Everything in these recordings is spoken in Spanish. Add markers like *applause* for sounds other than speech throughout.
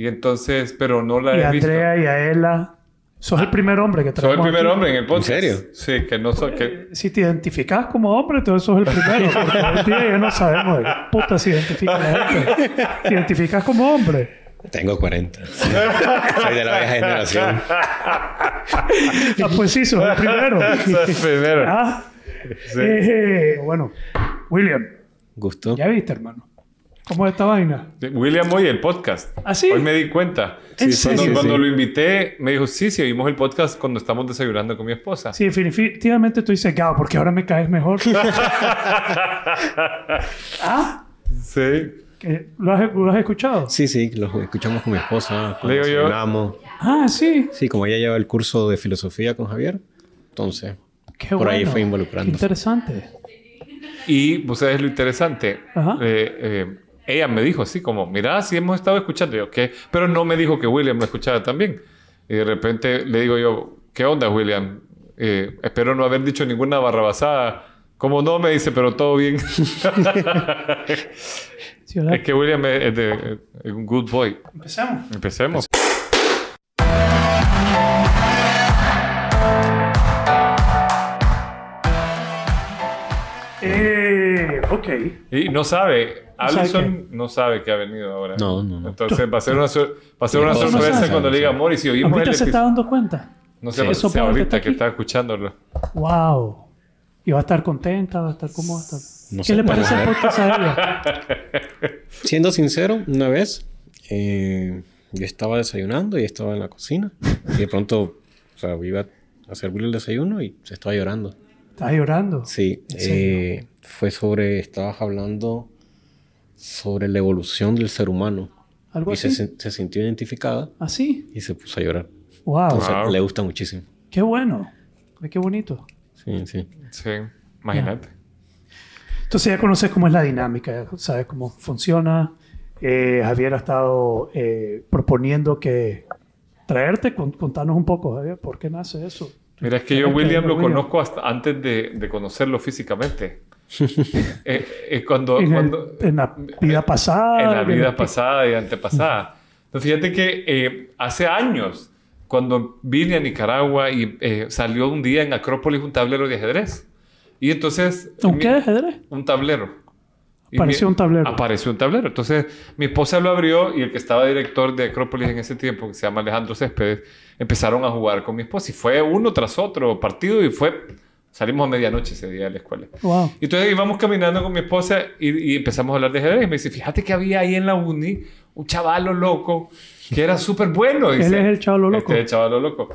Y entonces, pero no la Y he a visto. Andrea y a Ella. Sos el primer hombre que Soy el traemos primer aquí. hombre en el podcast. serio? Sí, que no soy... Que... Si te identificas como hombre, entonces sos el primero. *laughs* Porque hoy día ya no sabemos de puta se identifica la gente. Te identificas como hombre. Tengo 40. Soy de la vieja generación. Ah, pues sí, sos el primero. *laughs* Soy el primero. Ah, Sí. eh, bueno, William, Gusto. ya viste, hermano. ¿Cómo es esta vaina? William oye el podcast. ¿Ah, sí? Hoy me di cuenta. ¿En Sí, serio? Cuando, Sí, cuando sí. lo invité, me dijo, sí, sí, oímos el podcast cuando estamos desayunando con mi esposa. Sí, definitivamente estoy secado porque ahora me caes mejor. *laughs* ah, Sí. ¿que ¿lo, has, lo has escuchado? Sí, sí, lo escuchamos con mi esposa. Le digo yo-. Ah, sí. Sí, como ella lleva el curso de filosofía con Javier, entonces Qué por ahí fue Qué involucrándose. interesante. Y, ¿vos sabés lo interesante? Ajá. Eh, eh, ella me dijo así como, mira, sí hemos estado escuchando. Yo, ¿qué? Pero no me dijo que William lo escuchaba también. Y de repente le digo yo, ¿qué onda, William? Eh, espero no haber dicho ninguna barrabasada. Como no, me dice, pero todo bien. *laughs* Sí, es que William es, es de- es un good boy. Empecemos. Empecemos. Eh, ok. Y No sabe Allison no sabe que ha venido ahora. No, no, no. Entonces va a ser una, sor- va a ser una No, no sorpresa sabe. cuando le diga amor y oímos el Ahorita se está dando cuenta. No sé Sí. Eso sea que ahorita que aquí. está escuchándolo. Wow. Y va a estar contenta, va a estar cómo va a estar. No ¿Qué sé, le parece a el podcast a ella? *laughs* Siendo sincero, una vez eh, yo estaba desayunando y estaba en la cocina y de pronto, o sea, iba a servirle el desayuno y se estaba llorando. Está llorando. Sí, eh, fue sobre, estabas hablando sobre la evolución del ser humano Algo y se, así. sen- se sintió identificada Así. y se puso a llorar. Wow. Entonces, Wow. le gusta muchísimo. Qué bueno. Qué bonito. Sí, sí. Sí, imagínate. Entonces ya conoces cómo es la dinámica, ya sabes cómo funciona. Eh, Javier ha estado eh, proponiendo que traerte, con- contanos un poco, Javier, ¿por qué nace eso? Mira, es que yo William lo William. conozco hasta antes de, de conocerlo físicamente. *laughs* Eh, eh, cuando, En, el- cuando- en la vida pasada. en la vida pasada y antepasada. Entonces, fíjate que eh, hace años, cuando vine a Nicaragua y eh, salió un día en Acrópolis un tablero de ajedrez. Y entonces... ¿Un mi- qué de ajedrez? Un tablero. Apareció un tablero. Apareció un tablero. Entonces, mi esposa lo abrió y el que estaba director de Acrópolis en ese tiempo, que se llama Alejandro Céspedes, empezaron a jugar con mi esposa. Y fue uno tras otro partido y fue... Salimos a medianoche ese día de la escuela. Wow. Y entonces íbamos caminando con mi esposa y, y empezamos a hablar de ajedrez. Y me dice, fíjate que había ahí en la uni un chavalo loco que era súper bueno. *laughs* Él dice. es el chavalo loco. Este es el chavalo loco.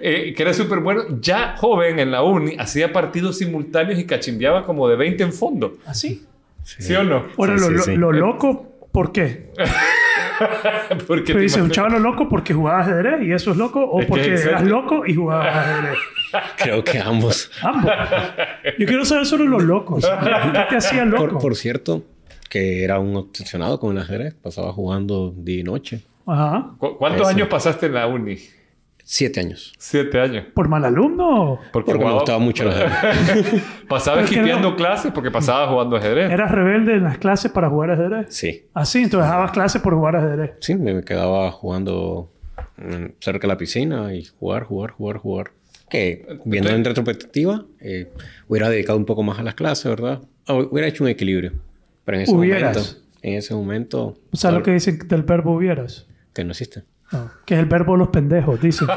Eh, que era súper bueno. Ya joven en la uni, hacía partidos simultáneos y cachimbeaba como de 20 en fondo. ¿Así? ¿Sí, o no? Ahora, Sí, lo, sí, lo- sí. lo loco, ¿por qué? *laughs* *laughs* Porque Pero te dice, un chavalo loco porque jugaba ajedrez y eso es loco, o Es porque eras loco y jugabas ajedrez. *laughs* Creo que ambos. Ambos. Yo quiero saber sobre los locos. ¿Qué te *laughs* hacía loco? Por, por cierto, que era un obsesionado con el ajedrez. Pasaba jugando día y noche. Ajá. ¿Cu- ¿Cuántos Eso. años pasaste en la uni? Siete años. Siete años. ¿Por mal alumno? Porque, Porque me jugaba- gustaba mucho el *laughs* ajedrez. Pasaba esquipeando no- clases porque pasaba jugando ajedrez. ¿Eras rebelde en las clases para jugar ajedrez? Sí. Así, entonces dejabas clases por jugar ajedrez. Sí, me quedaba jugando cerca de la piscina y jugar, jugar, jugar, jugar. Que viendo en retrospectiva, eh, hubiera dedicado un poco más a las clases, ¿verdad? Ah, Hubiera hecho un equilibrio. Pero en ese Hubieras. momento, en ese momento, O sea, lo que dicen del verbo hubieras. que no existe. No, que es el verbo de los pendejos, dicen.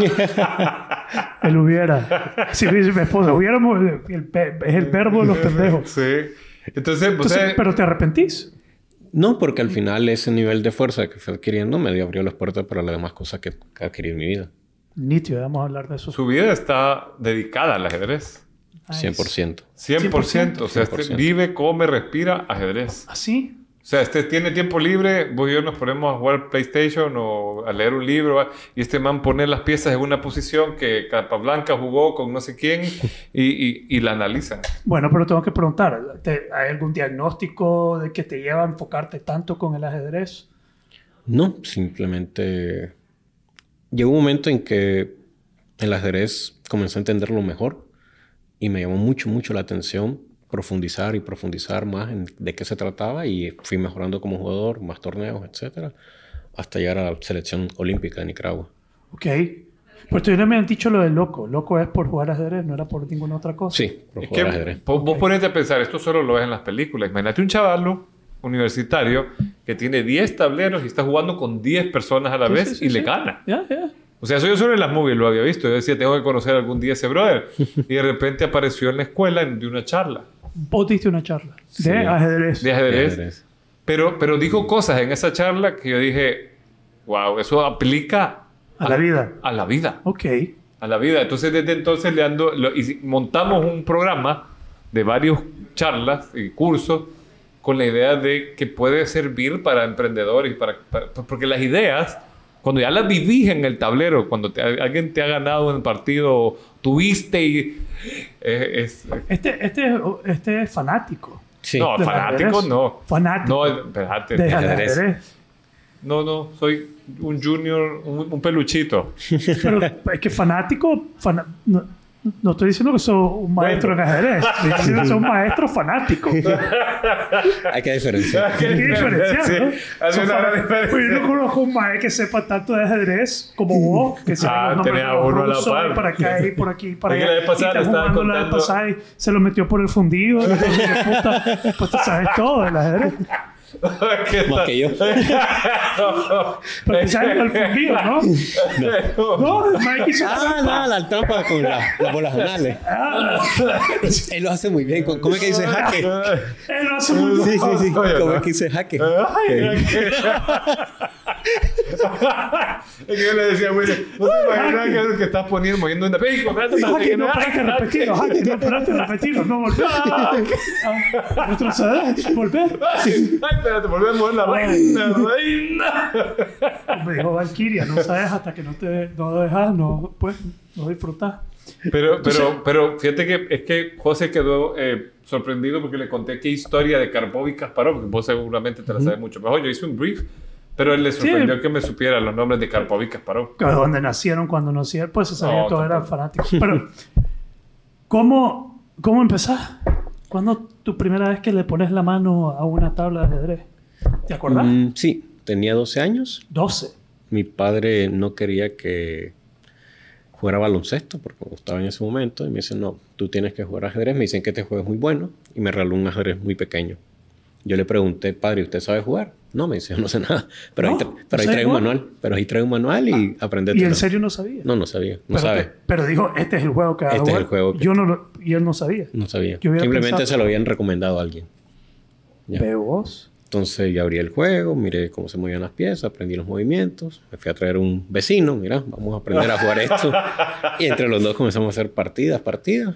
el *laughs* hubiera. Si dice mi esposa, hubiéramos. el es el verbo de los pendejos. Sí. Entonces, pues, Entonces, eh, pero te arrepentís. No, porque al final ese nivel de fuerza que fui adquiriendo me abrió las puertas para las demás cosas que, adquirí en mi vida. Nítido, vamos a hablar de eso. su vida está dedicada al ajedrez. Nice. 100%. 100%. O sea, este 100%. vive, come, respira ajedrez. ¿Así? O sea, este tiene tiempo libre, vos y yo nos ponemos a jugar PlayStation o a leer un libro y este man pone las piezas en una posición que Capablanca jugó con no sé quién y, y, y la analizan. Bueno, pero tengo que preguntar, ¿te- ¿hay algún diagnóstico de que te lleva a enfocarte tanto con el ajedrez? No, simplemente llegó un momento en que el ajedrez comencé a entenderlo mejor y me llamó mucho, mucho la atención profundizar y profundizar más en de qué se trataba y fui mejorando como jugador, más torneos, etcétera, hasta llegar a la selección olímpica de Nicaragua. Ok. Pues todavía me han dicho lo de loco. Loco es por jugar ajedrez, no era por ninguna otra cosa. Sí, por Es jugar que ajedrez. vos, vos ponete a pensar, esto solo lo ves en las películas. Imagínate un chavalo universitario que tiene 10 tableros y está jugando con 10 personas a la Sí, vez sí, sí, y le gana. Ya, ya. O sea, eso yo solo en las movies lo había visto. Yo decía, tengo que conocer algún día a ese brother. *laughs* Y de repente apareció en la escuela en- de una charla Vos diste una charla de Sí. ajedrez. de ajedrez. Ajedrez. Pero, pero dijo cosas en esa charla que yo dije, wow, eso aplica A la vida. A la vida. Ok. A la vida. Entonces, desde entonces le ando, lo- y montamos un programa de varios charlas y cursos con la idea de que puede servir para emprendedores y para, para- porque las ideas cuando ya las vivís en el tablero cuando te- alguien te ha ganado en el partido tuviste y es, Este, este, este es fanático. Sí. no ¿Del fanático no Fanático. no espérate De ajedrez. ajedrez. no no soy un junior un, un peluchito Pero es que fanático, no, no estoy diciendo que soy un maestro en ajedrez. Estoy *laughs* diciendo que soy un maestro fanático. *laughs* Hay que diferenciar. Hay que diferenciar, ¿no? Sí, hace Son una fan- gran diferencia. Pues yo no conozco un maestro que sepa tanto de ajedrez como *laughs* vos, que sabe Ah, los nombres uno a la par. y para acá y por aquí y para Es que allá. la vez pasada y estaba jugando la vez contando- pasada y se lo metió por el fundido. y entonces, puta, pues tú sabes todo del ajedrez. *laughs* ¿Qué Más que yo. Sabes el fundido, ¿no? *laughs* No, Mike hizo Ah, la, la trampa con la- las bolas anales. Él lo hace muy bien. ¿Cómo es que dice jaque? Él lo hace muy bien. sí, sí. Oye, ¿Cómo no. es que dice jaque? Ay, *laughs* es que yo le decía, güey, no te imaginas que es el que estás poniendo, moviendo una película. Jaque, no, espérate, repetirlo. Jaque, no, repetirlo. No, volver. Ah, Retroceder, volver. Ay, espérate, volví a mover la reina, reina. Me dijo Valkyria, no sabes hasta que no te no dejas, no, pues, no disfrutas. Pero, pero, pero fíjate que es que José quedó eh, sorprendido porque le conté qué historia de Karpov y Kasparov, porque vos seguramente te la sabes mucho mejor. Yo hice un brief, pero él le sorprendió que me supiera los nombres de Karpov y Kasparov. Donde nacieron, cuando nacieron, pues se sabía No, todo, eran fanáticos. Pero, ¿cómo, cómo empezás? ¿Cuándo tu primera vez que le pones la mano a una tabla de ajedrez? ¿Te acordás? Mm, sí, tenía 12 años. 12. Mi padre no quería que jugara baloncesto porque me gustaba en ese momento. Y me dice, no, tú tienes que jugar ajedrez. Me dicen que este juego es muy bueno. Y me regaló un ajedrez muy pequeño. Yo le pregunté, padre, ¿usted sabe jugar? No, me dice, no sé nada. *laughs* Pero, No, ahí, tra- ¿no pero ahí sabes trae un jugar? manual. Pero ahí trae un manual y aprendete. Y en serio no sabía. No, no sabía. No pero, sabe. te- pero dijo, este es el juego que va a Este es jugar. el juego que- Yo no lo, y él no sabía. No sabía. Yo Simplemente pensado- se lo habían recomendado a alguien. Ya. Vos. Entonces ya abrí el juego, miré cómo se movían las piezas, aprendí los movimientos, me fui a traer un vecino, mira, vamos a aprender a jugar esto. *laughs* y entre los dos comenzamos a hacer partidas, partidas.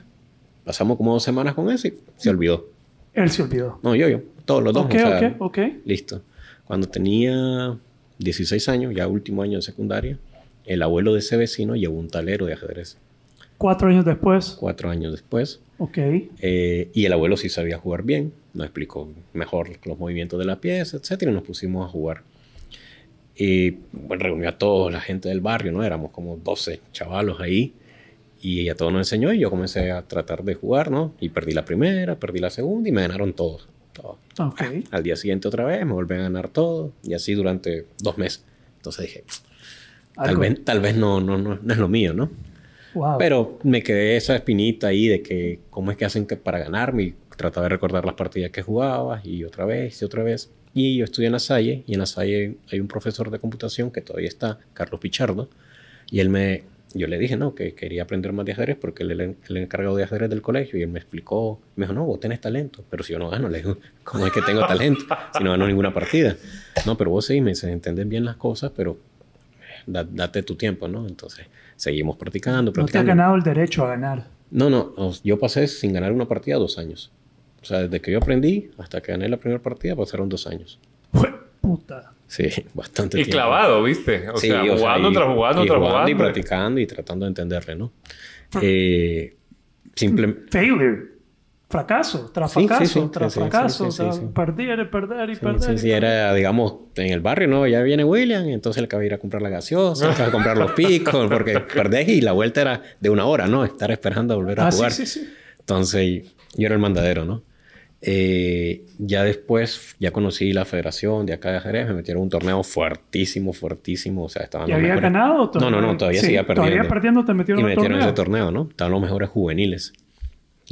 Pasamos como dos semanas con eso y se olvidó. Él se olvidó. No, yo, yo, todos los dos. Ok, o sea, ok, ok. Listo. Cuando tenía 16 años, ya último año de secundaria, el abuelo de ese vecino llevó un talero de ajedrez. Cuatro años después. Cuatro años después, Ok. eh, y el abuelo sí sabía jugar bien, nos explicó mejor los movimientos de la pieza, etcétera, y nos pusimos a jugar. Y bueno, reunió a toda la gente del barrio, ¿no? Éramos como 12 chavalos ahí. Y a todos nos enseñó y yo comencé a tratar de jugar, ¿no? Y perdí la primera, perdí la segunda y me ganaron todos. todos. Ok. Al día siguiente otra vez me volví a ganar todo y así durante dos meses. Entonces dije, tal vez, tal vez no, no, no, no es lo mío, ¿no? Wow. Pero me quedé esa espinita ahí de que cómo es que hacen que para ganarme y trataba de recordar las partidas que jugaba y otra vez y otra vez. Y yo estudié en la Salle y en la Salle hay un profesor de computación que todavía está, Carlos Pichardo, y él me, yo le dije, no, que quería aprender más de ajedrez porque él era el, encargado de ajedrez del colegio y él me explicó, me dijo, no, vos tenés talento, pero si yo no gano, le digo, *laughs* ¿cómo es que tengo talento si no gano ninguna partida? No, pero vos sí, me dice, entendés bien las cosas, pero eh, da- date tu tiempo, ¿no? Entonces seguimos practicando, no te has practicando. ganado el derecho a ganar. No, no, yo pasé sin ganar una partida dos años. O sea, desde que yo aprendí hasta que gané la primera partida pasaron dos años. Jue- Puta. Sí, *laughs* bastante Y tiempo. clavado, ¿viste? O Sí, sea, o sea, jugando y- tras jugando y tras jugando y practicando y tratando de entenderle, ¿no? Eh, simple, Failure. Fracaso, tras Sí, sí, fracaso, sí, tras sí, sí, fracaso, sí, sí, tras perder perder y perder. sí, y era, digamos, en el barrio, ¿no? Ya viene William, entonces él acaba de ir a comprar la gaseosa, acaba de comprar los picos, porque *laughs* perdés y la vuelta era de una hora, ¿no? Estar esperando a volver a Ah, jugar. Entonces, yo era el mandadero, ¿no? Eh, ya después, ya conocí la federación de acá de ajedrez, me metieron un torneo fuertísimo, fuertísimo. O sea, estaban ¿Y había mejores- ganado? No, no, no, todavía Sí, seguía perdiendo. Todavía perdiendo te metieron Y me el metieron en ese torneo, ¿no? Estaban los mejores juveniles.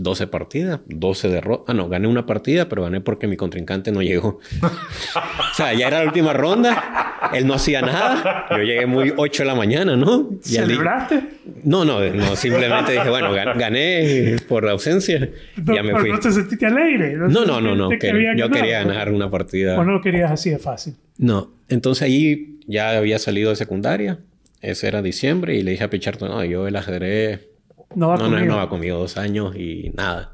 12 partidas, 12 derrotas. Ah, no, gané una partida, pero gané porque mi contrincante no llegó. *laughs* o sea, ya era la última ronda. Él no hacía nada. Yo llegué muy 8 de la mañana, ¿no? Y ¿Celebraste? No, no, no. Simplemente dije, bueno, gan- gané por ausencia. No, ya me fui. no te sentiste alegre. No, no, no, no. que había yo quería ganar una partida. O no querías así de fácil. No, entonces ahí ya había salido de secundaria. Ese era diciembre y le dije a Pichardo, no, yo el ajedrez No va no, no, conmigo. no va conmigo dos años y nada.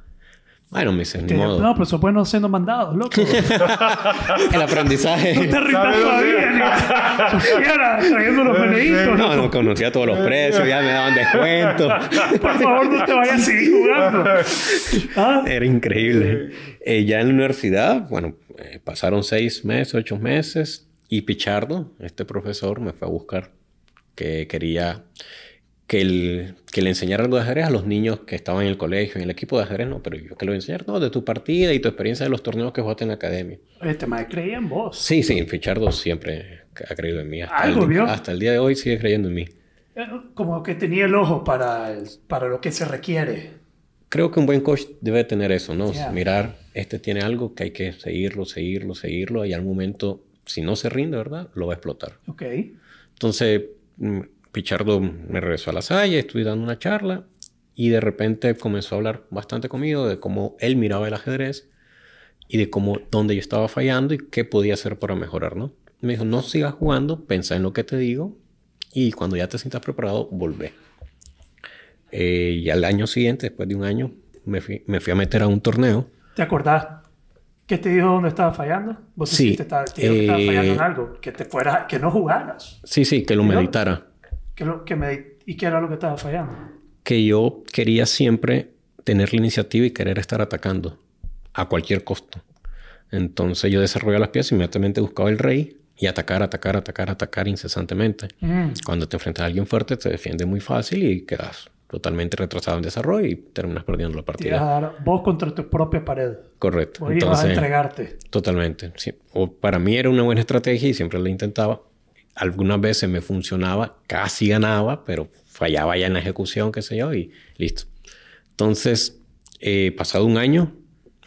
Bueno, me dice, ni modo. No, pero eso bueno siendo mandados, loco. *laughs* El aprendizaje. No te rindas ¿Sabes todavía, ni trayendo los meneitos. No, no conocía todos los precios, ya me daban descuento. *laughs* Por favor, no te vayas a seguir jugando. *laughs* ¿Ah? Era increíble. Eh, ya en la universidad, bueno, eh, pasaron seis meses, ocho meses, y Pichardo, este profesor, me fue a buscar que quería que, el- que le enseñara algo de ajedrez a los niños que estaban en el colegio, en el equipo de ajedrez, no, pero yo que lo voy a enseñar, no, de tu partida y tu experiencia de los torneos que jugaste en la academia. Este más creía en vos. Sí, sí, Pichardo siempre ha creído en mí. Hasta, Algo el, vio. hasta el día de hoy sigue creyendo en mí. Eh, Como que tenía el ojo para, el- para lo que se requiere. Creo que un buen coach debe tener eso, ¿no? Yeah. Mirar, este tiene algo que hay que seguirlo, seguirlo, seguirlo, y al momento, si no se rinde, ¿verdad? Lo va a explotar. Ok. Entonces, mm, Pichardo me regresó a la Salle, estuve dando una charla, y de repente comenzó a hablar bastante conmigo de cómo él miraba el ajedrez y de cómo, dónde yo estaba fallando y qué podía hacer para mejorar, ¿no? Me dijo, no sigas jugando, pensa en lo que te digo, y cuando ya te sientas preparado, volvé. Eh, y al año siguiente, después de un año, me fui, me fui a meter a un torneo. ¿Te acordás? ¿Qué te dijo dónde estaba fallando? ¿Vos te Sí, estaba- te dijo que estabas eh, fallando en algo? Que te fuera, que no jugaras. Sí, sí, que lo meditara. Que lo, que me, ¿Y qué era lo que estaba fallando? Que yo quería siempre tener la iniciativa y querer estar atacando a cualquier costo. Entonces yo desarrollaba las piezas inmediatamente buscaba el rey y atacar, atacar, atacar, atacar incesantemente. Mm. Cuando te enfrentas a alguien fuerte, te defiende muy fácil y quedas totalmente retrasado en desarrollo y terminas perdiendo la Te partida. a dar vos contra tu propia pared. Correcto. Ibas a Entonces, entregarte. Totalmente. sí. O para mí era una buena estrategia y siempre la intentaba. Algunas veces me funcionaba, casi ganaba, pero fallaba ya en la ejecución, qué sé yo, y listo. Entonces, eh, pasado un año,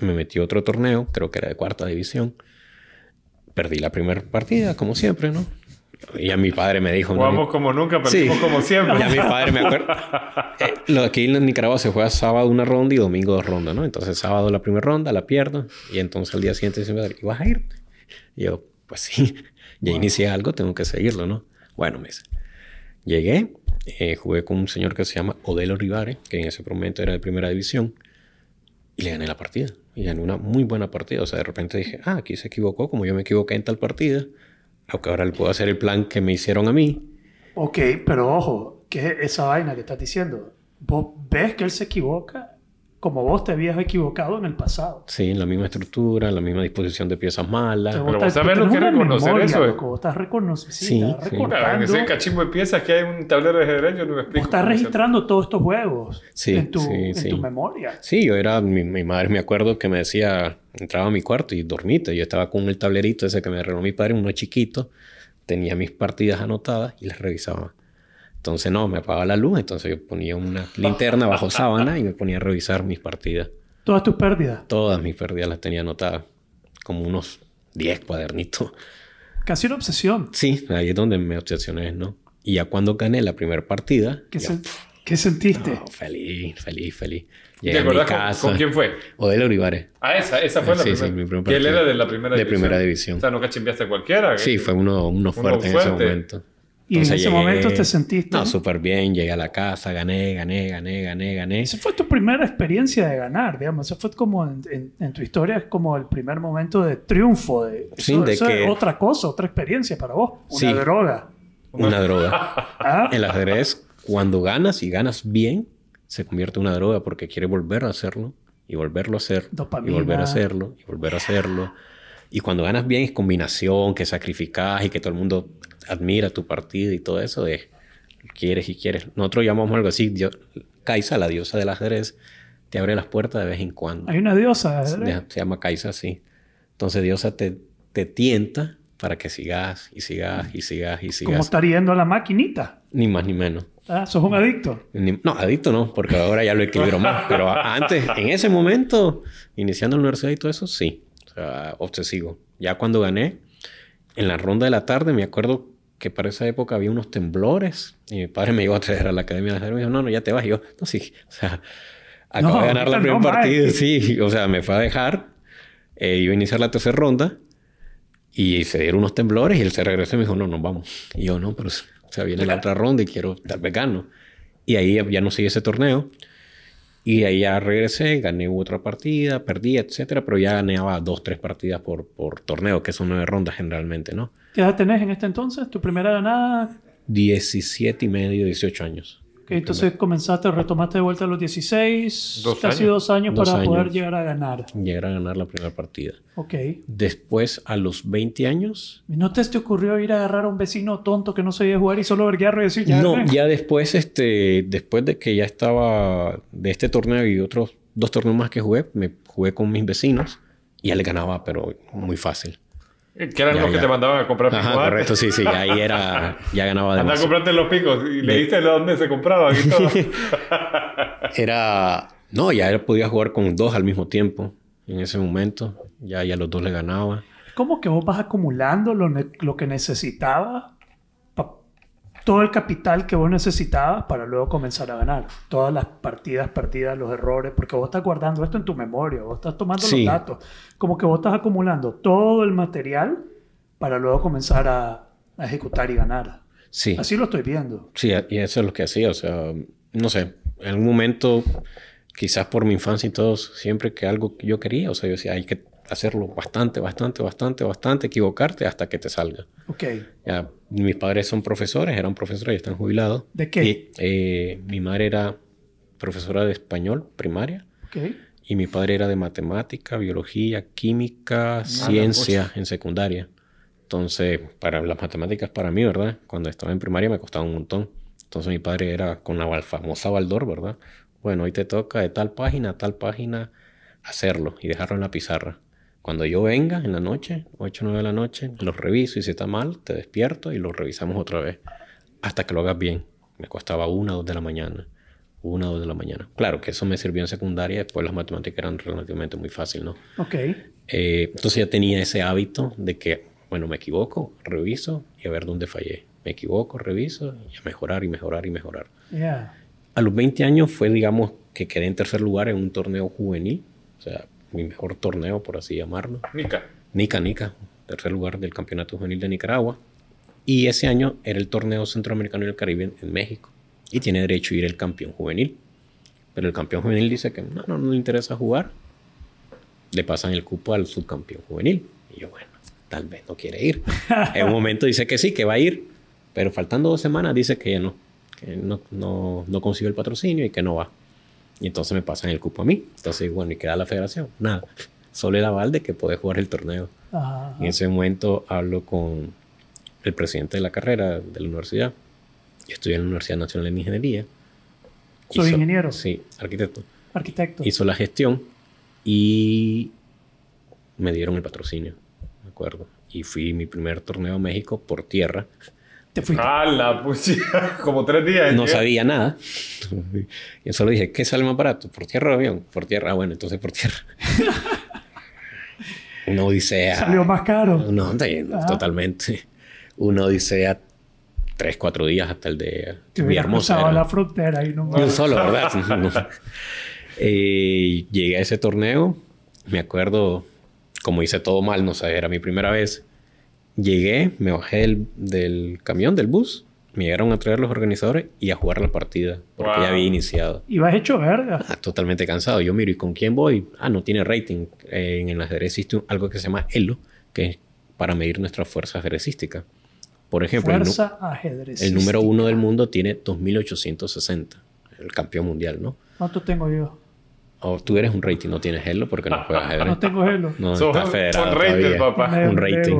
me metí a otro torneo, creo que era de cuarta división. Perdí la primera partida, como siempre, ¿no? Y a mi padre me dijo... no, Jugamos como nunca, perdimos Sí. como siempre. ya mi padre me acuerdo. *laughs* Eh, lo aquí en Nicaragua se juega sábado una ronda y domingo dos rondas, ¿no? Entonces sábado la primera ronda, la pierdo. Y entonces al día siguiente dice mi padre, ¿y vas a ir? Y yo, pues sí, ya inicié algo, tengo que seguirlo, ¿no? Bueno, me dice. Llegué, eh, jugué con un señor que se llama Odelo Rivare, que en ese momento era de primera división. Y le gané la partida. Y gané una muy buena partida. O sea, de repente dije, ah, aquí se equivocó, como yo me equivoqué en tal partida. Aunque ahora le puedo hacer el plan que me hicieron a mí. Ok, pero ojo, que esa vaina que estás diciendo, vos ves que él se equivoca como vos te habías equivocado en el pasado. Sí, en la misma estructura, en la misma disposición de piezas malas. Pero vos sabés lo que es una reconocer memoria, eso, loco, vos estás reconociendo, Sí, sí, estás sí. Claro, ese cachimbo de piezas que hay un tablero de ajedrez, yo no me explico. vos estás registrando todos estos juegos Sí, en, tu, sí, en sí. tu memoria. Sí, yo era, mi, mi madre me acuerdo que me decía, entraba a mi cuarto y dormite. Yo estaba con el tablerito ese que me regaló mi padre, uno chiquito, tenía mis partidas anotadas y las revisaba. Entonces no, me apagaba la luz, entonces yo ponía una *laughs* linterna bajo sábana y me ponía a revisar mis partidas. Todas tus pérdidas. Todas mis pérdidas las tenía anotadas, como unos 10 cuadernitos. Casi una obsesión. Sí, ahí es donde me obsesioné, ¿no? Y ya cuando gané la primera partida, ¿Qué, ya, sen- ¿qué sentiste? no, feliz, feliz, feliz. ¿Te Llegué a mi acordás con- quién fue? Odelo Olivares. Ah, esa, esa fue la Sí, primera. sí, mi primer Que él partido. era de la primera De división. primera división. O sea, no cachimbiaste a cualquiera. Sí, fue uno, uno fuerte en ese momento. Y en Entonces ese llegué- momento te sentiste... No, súper bien. Llegué a la casa, gané, gané, gané, gané, gané. Esa fue tu primera experiencia de ganar, digamos. Esa fue como en, en- en tu historia, es como el primer momento de triunfo. De, Sí, eso, de eso que- es otra cosa, otra experiencia para vos. Una Sí. droga. Una droga. *laughs* ¿Ah? El ajedrez, cuando ganas y ganas bien, se convierte en una droga porque quiere volver a hacerlo y volverlo a hacer Dopamina. y volver a hacerlo y volver a hacerlo. Y cuando ganas bien es combinación, que sacrificas y que todo el mundo admira tu partida y todo eso de quieres y quieres. Nosotros llamamos algo así, Dio- Kaisa, la diosa del ajedrez, te abre las puertas de vez en cuando. Hay una diosa, Se ¿verdad? se llama Kaisa, sí. Entonces Diosa te, te tienta para que sigas y sigas y sigas y sigas. estar yendo a la maquinita. Ni más ni menos. Ah, sos un adicto. Ni- no, adicto no, porque ahora ya lo equilibro más. Pero antes, en ese momento, iniciando la universidad y todo eso, sí. Sea, obsesivo. Ya cuando gané, en la ronda de la tarde, me acuerdo que para esa época había unos temblores. Y mi padre me iba a traer a la academia de ajedrez. Me dijo, no, no, ya te vas. Y yo, no, sí. O sea, *laughs* acabo No, de ganar la no, partida. mae. Sí, o sea, me fue a dejar. Eh, iba a iniciar la tercera ronda. Y se dieron unos temblores y él se regresó y me dijo, no, nos vamos. Y yo, no, pero o sea, viene la otra ronda y quiero tal vez gano. Y ahí ya, ya no seguí ese torneo. Y ahí ya regresé, gané otra partida, perdí, etcétera, pero ya ganaba dos, tres partidas por, por torneo, que son nueve rondas generalmente, ¿no? ¿Qué edad tenés en este entonces? ¿Tu primera ganada? 17 y medio, 18 años. Que entonces comenzaste, retomaste de vuelta a los 16, Dos casi años. dos años Dos para años. poder llegar a ganar. Llegar a ganar la primera partida. Ok. Después, a los 20 años, ¿Y ¿No te, te ocurrió ir a agarrar a un vecino tonto que no sabía jugar y solo verguiarlo y decir ya? no, gané"? ya después, este, después de que ya estaba de este torneo y otros dos torneos más que jugué, me jugué con mis vecinos y ya le ganaba, pero muy fácil. Que eran Ya, los que te mandaban a comprar picos correcto, sí, sí, ahí era, *laughs* ya ganaba Anda a demasiado. comprarte los picos y leíste dónde se compraban y todo. *laughs* Era, no, ya él podía jugar con dos al mismo tiempo en ese momento, ya, ya los dos le ganaba. ¿Cómo que vos vas acumulando lo, lo que necesitabas? Todo el capital que vos necesitabas para luego comenzar a ganar. Todas las partidas perdidas, los errores, porque vos estás guardando esto en tu memoria, vos estás tomando Sí. los datos. Como que vos estás acumulando todo el material para luego comenzar a, a ejecutar y ganar. Sí, Así lo estoy viendo. sí, y eso es lo que hacía, o sea, no sé, en algún momento, quizás por mi infancia y todo, siempre que algo yo quería, o sea, yo decía, hay que hacerlo bastante, bastante, bastante, bastante, equivocarte hasta que te salga. Ok. Ya, mis padres son profesores, eran profesores y están jubilados. ¿De qué? Y, eh, mi madre era profesora de español primaria Ok. y mi padre era de matemática, biología, química, ciencia en secundaria. Entonces, para las matemáticas para mí, ¿verdad? Cuando estaba en primaria me costaba un montón. Entonces mi padre era con la famosa Baldor, ¿verdad? Bueno, hoy te toca de tal página a tal página hacerlo y dejarlo en la pizarra. Cuando yo venga en la noche, 8 o 9 de la noche, los reviso y si está mal, te despierto y lo revisamos otra vez. Hasta que lo hagas bien. Me costaba una o dos de la mañana. Una o dos de la mañana. Claro que eso me sirvió en secundaria. Después las matemáticas eran relativamente muy fácil, ¿no? Ok. Eh, entonces ya tenía ese hábito de que, bueno, me equivoco, reviso y a ver dónde fallé. Me equivoco, reviso y a mejorar y mejorar y mejorar. Yeah. A los 20 años fue, digamos, que quedé en tercer lugar en un torneo juvenil. O sea, mi mejor torneo, por así llamarlo. Nica. Nica Nica, tercer lugar del Campeonato Juvenil de Nicaragua. Y ese año era el torneo centroamericano y del Caribe en, México. Y tiene derecho a ir el campeón juvenil. Pero el campeón juvenil dice que no, no, no le interesa jugar. Le pasan el cupo al subcampeón juvenil. Y yo, bueno, tal vez no quiere ir. *laughs* en un momento dice que sí, que va a ir. Pero faltando dos semanas dice que ya no. Que no, no, no consiguió el patrocinio y que no va. Y entonces me pasan el cupo a mí. Entonces, bueno, ¿y queda la federación? Nada. Solo el aval de que puede jugar el torneo. Ajá. En ese momento hablo con el presidente de la carrera de la universidad. Yo estudié en la Universidad Nacional de Ingeniería. ¿Soy Hizo- ingeniero? Sí, arquitecto. Arquitecto. Hizo la gestión y me dieron el patrocinio, me acuerdo. Y fui mi primer torneo a México por tierra. Te fuiste. Pucha. *laughs* Como tres días. No ¿eh? sabía nada. Yo solo dije, ¿qué sale más barato? ¿Por tierra o avión? Por tierra. Ah, bueno, entonces por tierra. *laughs* Una odisea. Salió más caro. No, de- Ah. totalmente. Una odisea tres, cuatro días hasta el de Villahermosa. cruzado era. la frontera y no solo, ¿verdad? *laughs* No. Eh, llegué a ese torneo. Me acuerdo, como hice todo mal, no sé, era mi primera vez. Llegué, me bajé del, del camión, del bus. Me llegaron a traer los organizadores y a jugar la partida. Porque Wow. ya había iniciado. Ibas hecho verga. Ah, totalmente cansado. Yo miro, ¿y con quién voy? Ah, no tiene rating. Eh, en el ajedrez existe un- algo que se llama ELO, que es para medir nuestra fuerza ajedrecística. Por ejemplo, el, Fuerza ajedrez. el número uno del mundo tiene 2860, el campeón mundial, ¿no? ¿Cuánto tengo yo? O tú eres un rating, no tienes ELO porque no juegas ajedrez. No tengo gelo. No, Sos estás federado un todavía. papá. Un rating.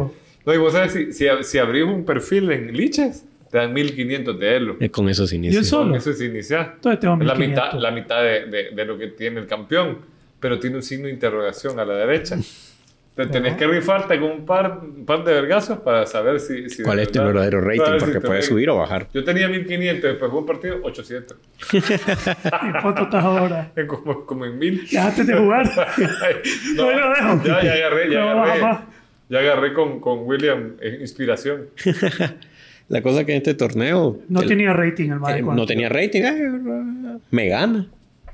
No, y vos sabes, si, si, si abrís un perfil en Liches, te dan 1500 de Elo. Eh, Con eso se ¿Y inicia. él solo? Eso es iniciar. Entonces tengo Es la 1500. mitad, la mitad de, de- de lo que tiene el campeón, pero tiene un signo de interrogación a la derecha. Te tenés que rifarte con un par, un par de vergazos para saber si... si ¿Cuál es tu verdad- verdadero rating? si Porque te puede pega. subir o bajar. Yo tenía 1500, después fue un partido 800. ¿Y cuánto estás ahora? *laughs* como, como en 1000. Dejaste de jugar. *laughs* *laughs* No, Ahí lo dejo. ya, ya agarré, ya No agarré. Ya agarré con, con William eh, inspiración. *laughs* La cosa que en este torneo... No el- tenía rating el más eh, no tenía rating. eh, me gana.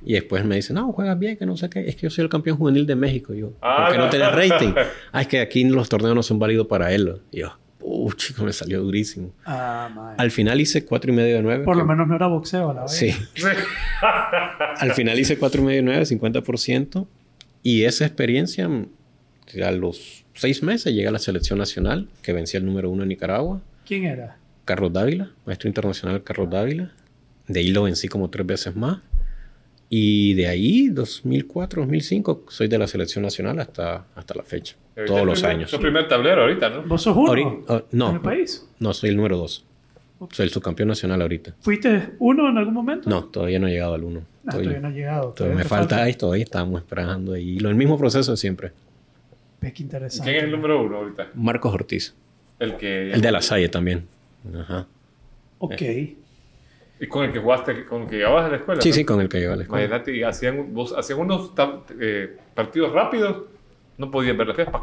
Y después me dice, no, juegas bien, que no sé qué. Es que yo soy el campeón juvenil de México. Y yo, Ah, ¿por qué no no. tenés rating? *laughs* Ah, es que aquí los torneos no son válidos para él. Y yo, uh, chico, me salió durísimo. Ah. Al final hice cuatro y medio de nueve. Por lo menos no era boxeo a la vez. Sí. *laughs* Sí. Al final hice cuatro y medio de nueve, 50%. Y esa experiencia, a los seis meses, llegué a la selección nacional, que vencía el número uno en Nicaragua. ¿Quién era? Carlos Dávila, maestro internacional Carlos Dávila. De ahí lo vencí como tres veces más. Y de ahí, 2004, 2005, soy de la selección nacional hasta, hasta la fecha. Ahorita Todos los primer- años. Su primer tablero ahorita, ¿no? ¿Vos sos uno? Ahorita- ah, no. ¿En el país? No, soy el número dos. Soy el subcampeón nacional ahorita. ¿Fuiste uno en algún momento? No, todavía no he llegado al uno. Ah, Estoy- todavía no ha llegado. todavía me te falta, ahí todavía estamos esperando ahí. Lo, el mismo proceso de siempre. Qué interesante. ¿Quién es el número uno ahorita? Marcos Ortiz. El que... El de la Salle también. Ajá. Ok. Y con el que jugaste, con el que llegabas a la escuela. Sí, ¿no? sí, con el que lleva a la escuela. Imagínate, y hacían, vos, hacían unos eh, partidos rápidos, no podías ver las piezas,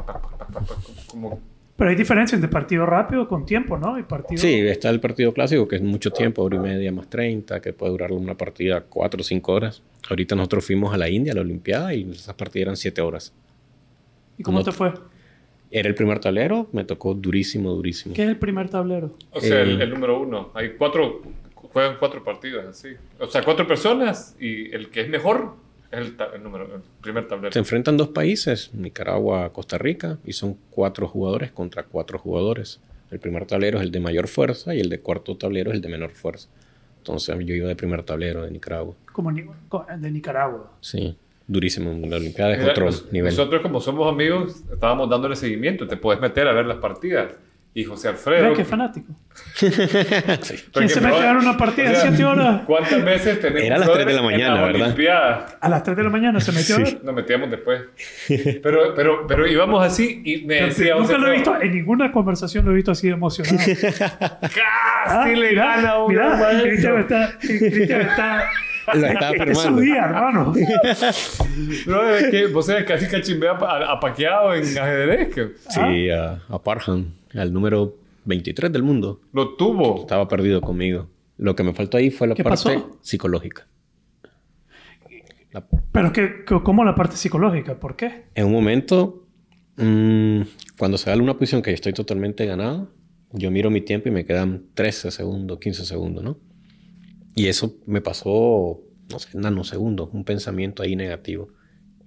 como... Pero hay diferencia entre partido rápido con tiempo, ¿no? Y partido... Sí, está el partido clásico, que es mucho tiempo, hora y media más 30, que puede durar una partida 4 o 5 horas. Ahorita nosotros fuimos a la India, a la Olimpiada, y esas partidas eran 7 horas. ¿Y cómo no- te fue? Era el primer tablero, me tocó durísimo, durísimo. ¿Qué es el primer tablero? O sea, el, Eh, el número uno. Hay cuatro, juegan cuatro partidos así. O sea, cuatro personas y el que es mejor es el, número, el primer tablero. Se enfrentan dos países, Nicaragua, Costa Rica, y son cuatro jugadores contra cuatro jugadores. El primer tablero es el de mayor fuerza y el de cuarto tablero es el de menor fuerza. Entonces yo iba de primer tablero de Nicaragua. Como de Nicaragua. Sí, durísimo. La Olimpiada es Mira, otro nos- nivel. Nosotros como somos amigos estábamos dándole seguimiento. Te puedes meter a ver las partidas. Y José Alfredo... Mira qué fanático. *laughs* Sí. ¿Quién se mete a ver una partida sea, siete horas? ¿Cuántas veces tenemos Era a las brother tres de la en mañana, ¿verdad? Olimpiadas? A las 3 de la mañana se metió a Sí. ver. Nos metíamos después. Pero, pero, pero íbamos así y me decía Nunca lo he visto, en ninguna conversación lo he visto así de emocionado. *laughs* casi le mira, gana a un mira, maestro". Cristian está, Cristian está, Lo *laughs* estaba este es su firmando. día, hermano. *laughs* No, es que vos sabés, casi cachimbea a, a paqueado en ajedrez. Que Sí, a, a Parham, al número 23 del mundo. lo tuvo. Estaba perdido conmigo. Lo que me faltó ahí fue la ¿Qué parte pasó? psicológica. La- Pero que, que- ¿cómo la parte psicológica? ¿Por qué? en un momento, mm, cuando se da una posición que estoy totalmente ganado, yo miro mi tiempo y me quedan 13 segundos, 15 segundos, ¿no? Y eso me pasó, no sé, nanosegundos, un pensamiento ahí negativo.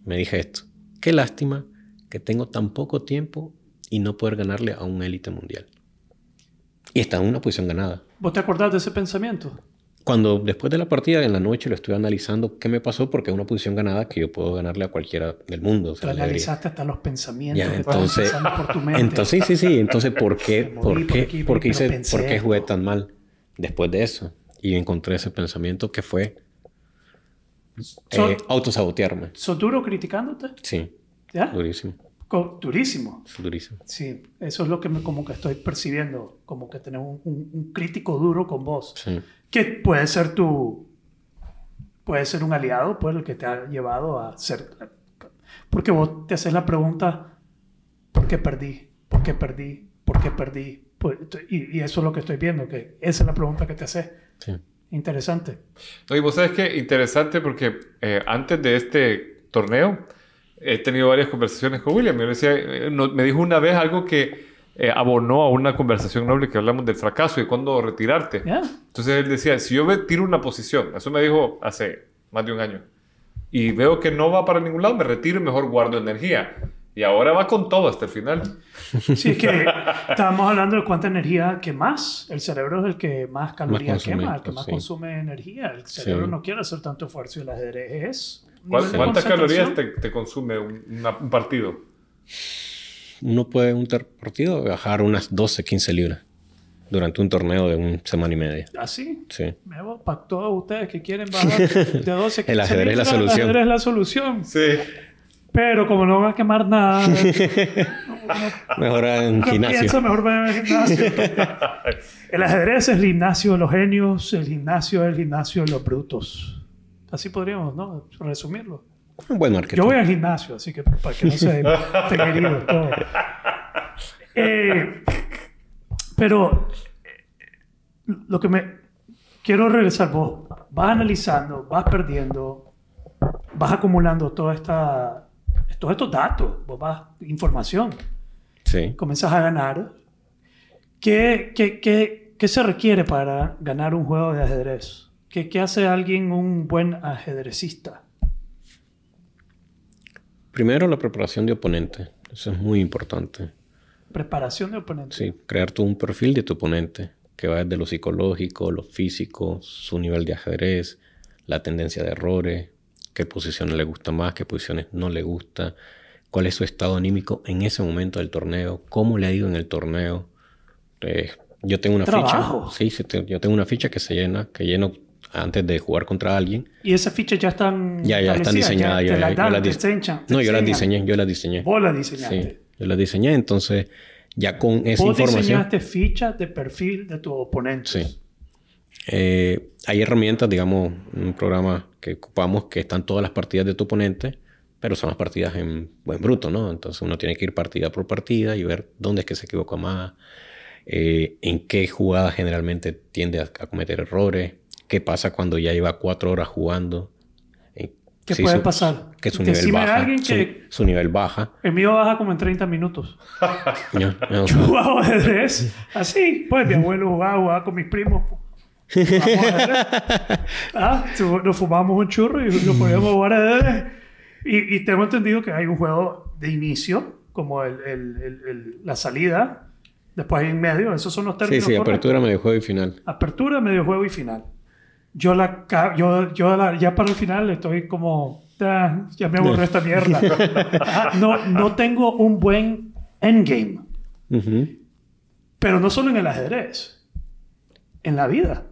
Me dije esto, qué lástima que tengo tan poco tiempo y no poder ganarle a un élite mundial. Y está en una posición ganada. ¿Vos te acordás de ese pensamiento? Cuando después de la partida en la noche lo estoy analizando, ¿qué me pasó? Porque es una posición ganada que yo puedo ganarle a cualquiera del mundo. o sea, analizaste hasta los pensamientos Ya, entonces, por tu mente. entonces sí, sí, sí. Entonces, ¿por *laughs* qué, por qué, por qué hice, por qué jugué tan mal después de eso? Y encontré ese pensamiento que fue So- eh, autosabotearme. ¿Sos duro criticándote? Sí, ¿Ya? durísimo, Co- Durísimo. durísimo. Sí, eso es lo que me, como que estoy percibiendo, como que tenés un, un- un crítico duro con vos, Sí. que puede ser tu, puede ser un aliado, pues el que te ha llevado a ser, porque vos te haces la pregunta, ¿por qué perdí? ¿Por qué perdí? ¿Por qué perdí? Pues, y, y eso es lo que estoy viendo, que esa es la pregunta que te haces. Sí. Interesante. No, y vos sabes que interesante porque eh, antes de este torneo he tenido varias conversaciones con William. Yo le decía, eh, no- me dijo una vez algo que eh, abonó a una conversación noble que hablamos del fracaso y cuándo retirarte. ¿Ya? Entonces él decía, si yo me tiro una posición, eso me dijo hace más de un año, y veo que no va para ningún lado, me retiro y mejor guardo energía. Y ahora va con todo hasta el final. *laughs* Sí, es que estábamos hablando de cuánta energía quemas. El cerebro es el que más calorías consume, quema, el que pues, más sí. consume energía. El cerebro Sí. no quiere hacer tanto esfuerzo y el ajedrez es. un ¿Cuál- nivel de ¿Cuántas calorías te, te consume un, una- un partido? Uno puede un partido bajar unas 12, 15 libras. durante un torneo de un semana y media. ¿Así? Sí. Me voy para todos ustedes que quieren bajar de 12 a 15 El ajedrez es la solución. El ajedrez es la solución. Sí. Pero como no van a quemar nada, *laughs* Mejor en no gimnasio. pienso, mejor gimnasio. *laughs* el ajedrez es el gimnasio de los genios, el gimnasio es el gimnio de los brutos. Así podríamos, ¿no? Resumirlo. Un buen marketing. Yo voy al gimnasio, así que para que no se estén heridos todos. Eh, pero eh, lo que me quiero regresar, vos vas analizando, vas perdiendo, vas acumulando toda esta, todos estos datos, vos vas información, Sí. comienzas a ganar. ¿Qué, qué, qué, qué se requiere para ganar un juego de ajedrez? ¿Qué, qué hace alguien un buen ajedrecista? Primero, la preparación de oponente. Eso es muy importante. Preparación de oponentes. Sí, crear tú un perfil de tu oponente, que va desde lo psicológico, lo físico, su nivel de ajedrez, la tendencia de errores, qué posiciones le gusta más, qué posiciones no le gusta, cuál es su estado anímico en ese momento del torneo, cómo le ha ido en el torneo. Eh, yo tengo una Trabajo. ficha, sí, yo tengo una ficha que se llena, que lleno antes de jugar contra alguien. Y esas fichas ya están Ya, ya están diseñadas. ya yo, las yo dan, las te dise- enseñan, te No, yo las diseñé, yo las diseñé. Vos las diseñaste. Sí, yo las diseñé, entonces ya con esa Vos información. diseñaste fichas de perfil de tu oponente. Sí. Eh, hay herramientas, digamos, un programa que ocupamos que están todas las partidas de tu oponente, pero son las partidas en buen bruto, ¿no? Entonces uno tiene que ir partida por partida y ver dónde es que se equivoca más, eh, en qué jugada generalmente tiende a, a cometer errores, qué pasa cuando ya lleva cuatro horas jugando. eh, ¿Qué si puede su- pasar? Que su nivel baja. alguien su, que- su nivel baja. El mío baja como en 30 minutos. *laughs* ¿no? O Yo jugaba ajedrez así. Pues mi abuelo jugaba, jugaba con mis primos. *laughs* Ah, nos fumábamos un churro y nos poníamos a jugar ajedrez. Y, y tengo entendido que hay un juego de inicio, como el, el- el- el- la salida. Después hay en medio. Esos son los sí, términos sí, correctos. apertura, medio juego y final. Apertura, medio juego y final. Yo, la, yo, yo la- ya para el final estoy como, "Ah, ya me aburrió esta mierda. *laughs* No, no tengo un buen endgame, Ujú. pero no solo en el ajedrez, en la vida.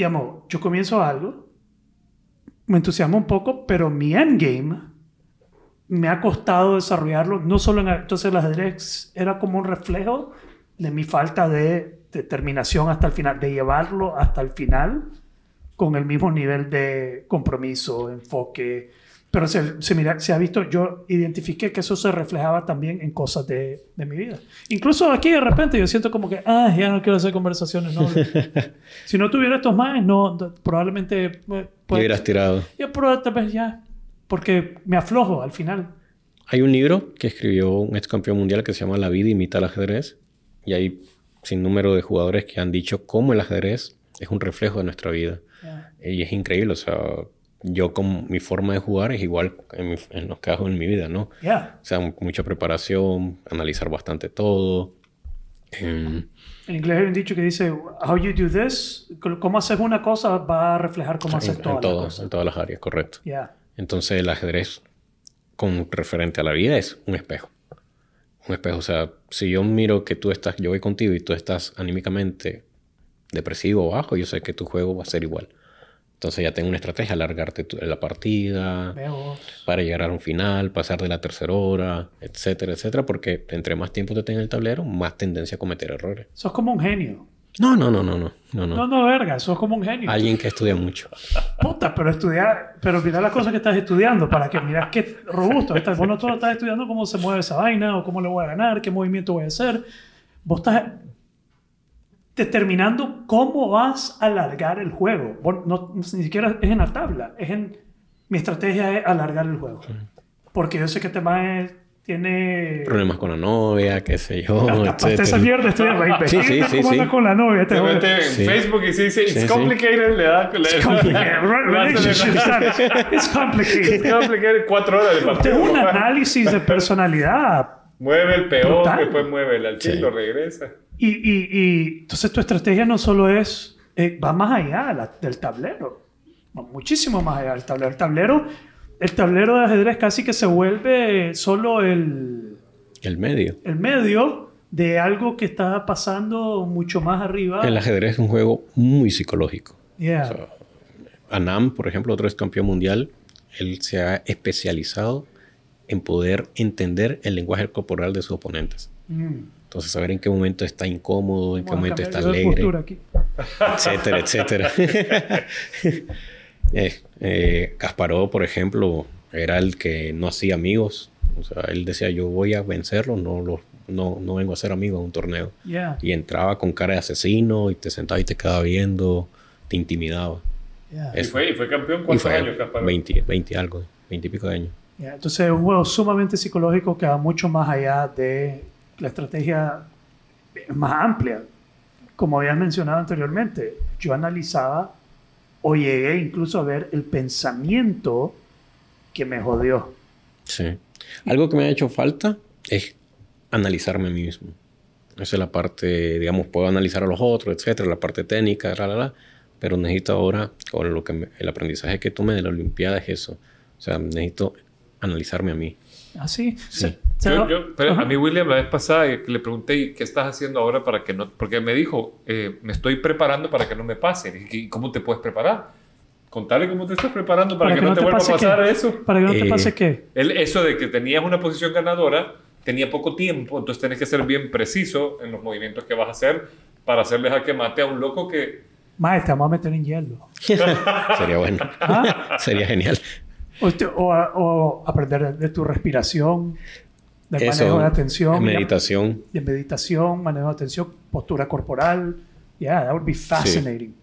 Digamos, yo comienzo algo, me entusiasma un poco, pero mi endgame me ha costado desarrollarlo, no solo en entonces el ajedrez era como un reflejo de mi falta de determinación hasta el final, de llevarlo hasta el final con el mismo nivel de compromiso, enfoque. Pero se, se, mira, se ha visto, yo identifiqué que eso se reflejaba también en cosas de, de mi vida. Incluso aquí de repente yo siento como que, ah, ya no quiero hacer conversaciones. No. *laughs* si no tuviera estos más, no, probablemente... pues, hubieras tirado. ya, vez ya, porque me aflojo al final. Hay un libro que escribió un ex campeón mundial que se llama La vida imita al ajedrez. Y hay sin número de jugadores que han dicho cómo el ajedrez es un reflejo de nuestra vida. Ya. Y es increíble, o sea, yo con mi forma de jugar es igual en, mi- en los hago en mi vida, ¿no? Ya. O sea, mu- mucha preparación, analizar bastante todo. Em, En inglés hay un dicho que dice, how you do this, cómo haces una cosa va a reflejar cómo haces en todas las todo, cosas. en todas las áreas, correcto. Ya. Entonces el ajedrez con referente a la vida es un espejo. Un espejo. O sea, si yo miro que tú estás, yo voy contigo y tú estás anímicamente depresivo o bajo, yo sé que tu juego va a ser igual. Entonces ya tengo una estrategia, alargarte la partida, Veo. para llegar a un final, pasar de la tercera hora, etcétera, etcétera, porque entre más tiempo te tenga en el tablero, más tendencia a cometer errores. Sos como un genio. No, no, no, no, no, no, no. No, verga, sos como un genio. Alguien que estudia mucho. Puta, pero estudiar, pero mira las cosas que estás estudiando para que miras qué robusto estás. Vos no solo estás estudiando cómo se mueve esa vaina o cómo le voy a ganar, qué movimiento voy a hacer. Vos estás determinando cómo vas a alargar el juego. Vos no, ni siquiera es en la tabla, es en mi estrategia es alargar el juego. Porque yo sé que este man tiene Problemas con la novia, qué sé yo, Tapaste esa mierda estudiando. Sí, sí, sí, ¿Cómo sí. anda con la novia? Este Se joven? mete en Sí. Facebook y sí dice, Sí, it's sí. complicated, le da... le- It's complicated. *laughs* It's complicated. It's complicated, cuatro horas de partido. Tengo un análisis de personalidad. Mueve el peón, Brutal. después mueve el alcil, Sí. lo regresa. Y, y, y entonces tu estrategia no solo es, eh, va más allá la- del tablero, va muchísimo más allá del tablero. El tablero, el tablero de ajedrez casi que se vuelve solo el, El medio. el medio de algo que está pasando mucho más arriba. El ajedrez es un juego muy psicológico. Yeah. O sea, Anam, por ejemplo, otro ex campeón mundial, él se ha especializado en poder entender el lenguaje corporal de sus oponentes. Mm. Entonces, saber en qué momento está incómodo, en qué Vamos a momento está de alegre, etcétera, etcétera. *laughs* *laughs* eh, eh, Kasparov, por ejemplo, era el que no hacía amigos. O sea, él decía, yo voy a vencerlo, no, lo- no, no vengo a ser amigo en un torneo. Yeah, Y entraba con cara de asesino y te sentaba y te quedaba viendo, te intimidaba. yeah. Y fue, y fue campeón Y cuántos fue años, Kasparov? 20, 20 algo, 20 y pico de años. Yeah, Entonces es un juego sumamente psicológico que va mucho más allá de la estrategia más amplia. Como habías mencionado anteriormente, yo analizaba o llegué incluso a ver el pensamiento que me jodió. Sí. Algo que me ha hecho falta es analizarme a mí mismo. Esa es la parte, digamos, puedo analizar a los otros, etcétera, la parte técnica, la, la, la, pero necesito ahora, con lo que me- el aprendizaje que tomé de la Olimpiada es eso. O sea, necesito analizarme a mí. Así. Sí. Yo- yo- pero a mí William la vez pasada eh, le pregunté ¿y qué estás haciendo ahora para que no porque me dijo eh, me estoy preparando para que no me pase y dije, ¿y cómo te puedes preparar contarle cómo te estás preparando para, que, no te, vuelva a pasar qué? eso Para que no te Eh, pase qué. El- eso de que tenías una posición ganadora tenía poco tiempo entonces tenés que ser bien preciso en los movimientos que vas a hacer para hacerles a que mate a un loco que te vamos a meter en hielo. *laughs* Sería bueno. ¿Ah? Sería genial. O, o aprender de tu respiración, del Eso, manejo de atención. meditación. de meditación, manejo de atención, postura corporal. Yeah, that would be fascinating.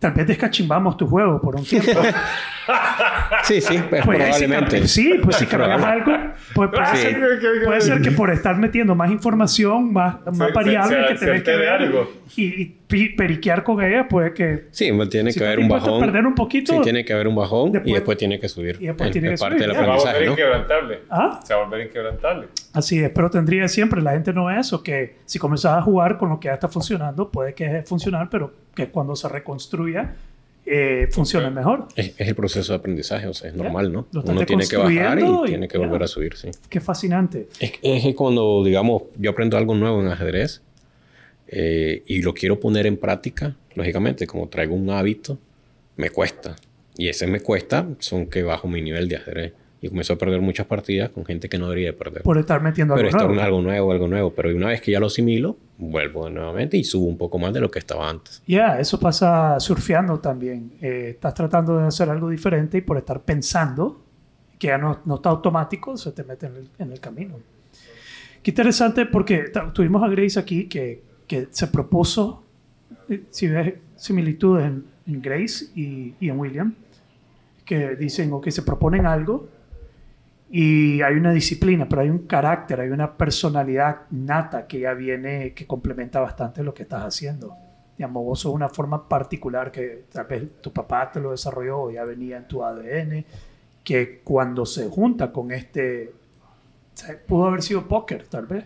Tal vez descachimbamos tu juego por un tiempo. *laughs* Sí, sí, pues, Pues, probablemente. Si, sí, pues si *laughs* probable. algo, pues puede, Sí. ser, puede ser que por estar metiendo más información, más, más se- variables se- que se tenés que ver algo. y, y periquear con ella, puede que Sí, igual tiene Si que haber un bajón. perder un poquito, sí, tiene que haber un bajón después- y después tiene que subir. y después Es- tiene que parte subir, del ya. se va a volver aprendizaje, ¿no? inquebrantable ¿Ah? se va a volver inquebrantable Así es, pero tendría siempre, la gente no es eso, que si comenzás a jugar con lo que ya está funcionando, puede que deje de funcionar, pero que cuando se reconstruya, eh, funcione mejor. Es, es el proceso de aprendizaje, o sea, es normal, ¿no? Uno tiene que bajar y y tiene que volver a subir, sí. Qué fascinante. Es, es que cuando, digamos, yo aprendo algo nuevo en ajedrez eh, y lo quiero poner en práctica, lógicamente, como traigo un hábito, me cuesta. Y ese me cuesta son que bajo mi nivel de ajedrez. Y comienzo a perder muchas partidas con gente que no debería de perder. Por estar metiendo Pero algo esto nuevo. es algo nuevo, algo nuevo. Pero una vez que ya lo asimilo, vuelvo nuevamente y subo un poco más de lo que estaba antes. Ya, eso pasa surfeando también. Eh, estás tratando de hacer algo diferente y por estar pensando, que ya no, no está automático, se te mete en el, en el camino. Qué interesante porque tuvimos a Grace aquí que, que se propuso, eh, si ves similitudes en, en Grace y, y en William, que dicen o que se proponen algo y hay una disciplina, pero hay un carácter, hay una personalidad nata que ya viene, que complementa bastante lo que estás haciendo. Digamos, vos sos una forma particular que tal vez tu papá te lo desarrolló ya venía en tu ADN, que cuando se junta con este, pudo haber sido póker, tal vez.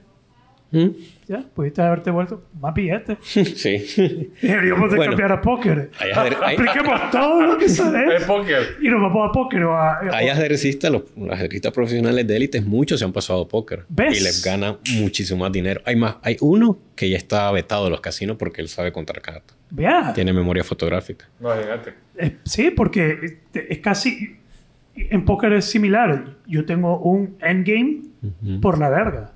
¿Mm? ¿Ya? Pudiste haberte vuelto más billetes. *laughs* sí. Deberíamos de Bueno. cambiar a póker. Ajedre- hay- Apliquemos todo lo que *laughs* es sabes póker y nos vamos a póker o a... Hay ajedrecistas, los, los ajedrecistas profesionales de élite, muchos se han pasado a póker. ¿Ves? Y les gana muchísimo más dinero. Hay más, hay uno que ya está vetado de los casinos porque él sabe contar cartas. Vea. Tiene memoria fotográfica. imagínate Eh, sí, porque este, es casi. En póker es similar. Yo tengo un endgame Ujú. por la verga.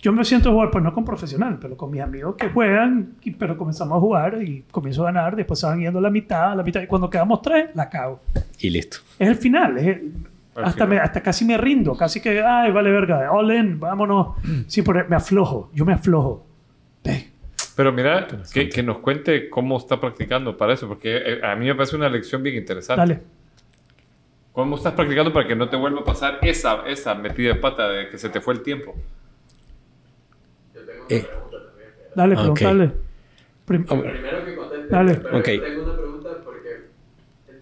Yo me siento a jugar, pues no con profesional, pero con mis amigos que juegan, y- pero comenzamos a jugar y comienzo a ganar. Después se van yendo la mitad, la mitad. Y cuando quedamos tres, la cago. Y listo. Es el final. es el- hasta, final. me- hasta casi me rindo. Casi que, ay, vale verga. All in, vámonos. *clears throat* Sí, pero me aflojo. Yo me aflojo. Pero mira, que, que nos cuente cómo está practicando para eso, porque eh, a mí me parece una lección bien interesante. Dale. ¿Cómo estás practicando para que no te vuelva a pasar esa, esa metida de pata de que se te fue el tiempo? Eh, Dale, Ah, ok. preguntale. Prim- ver, Primero que conteste, Dale. pero Ok. yo tengo una pregunta porque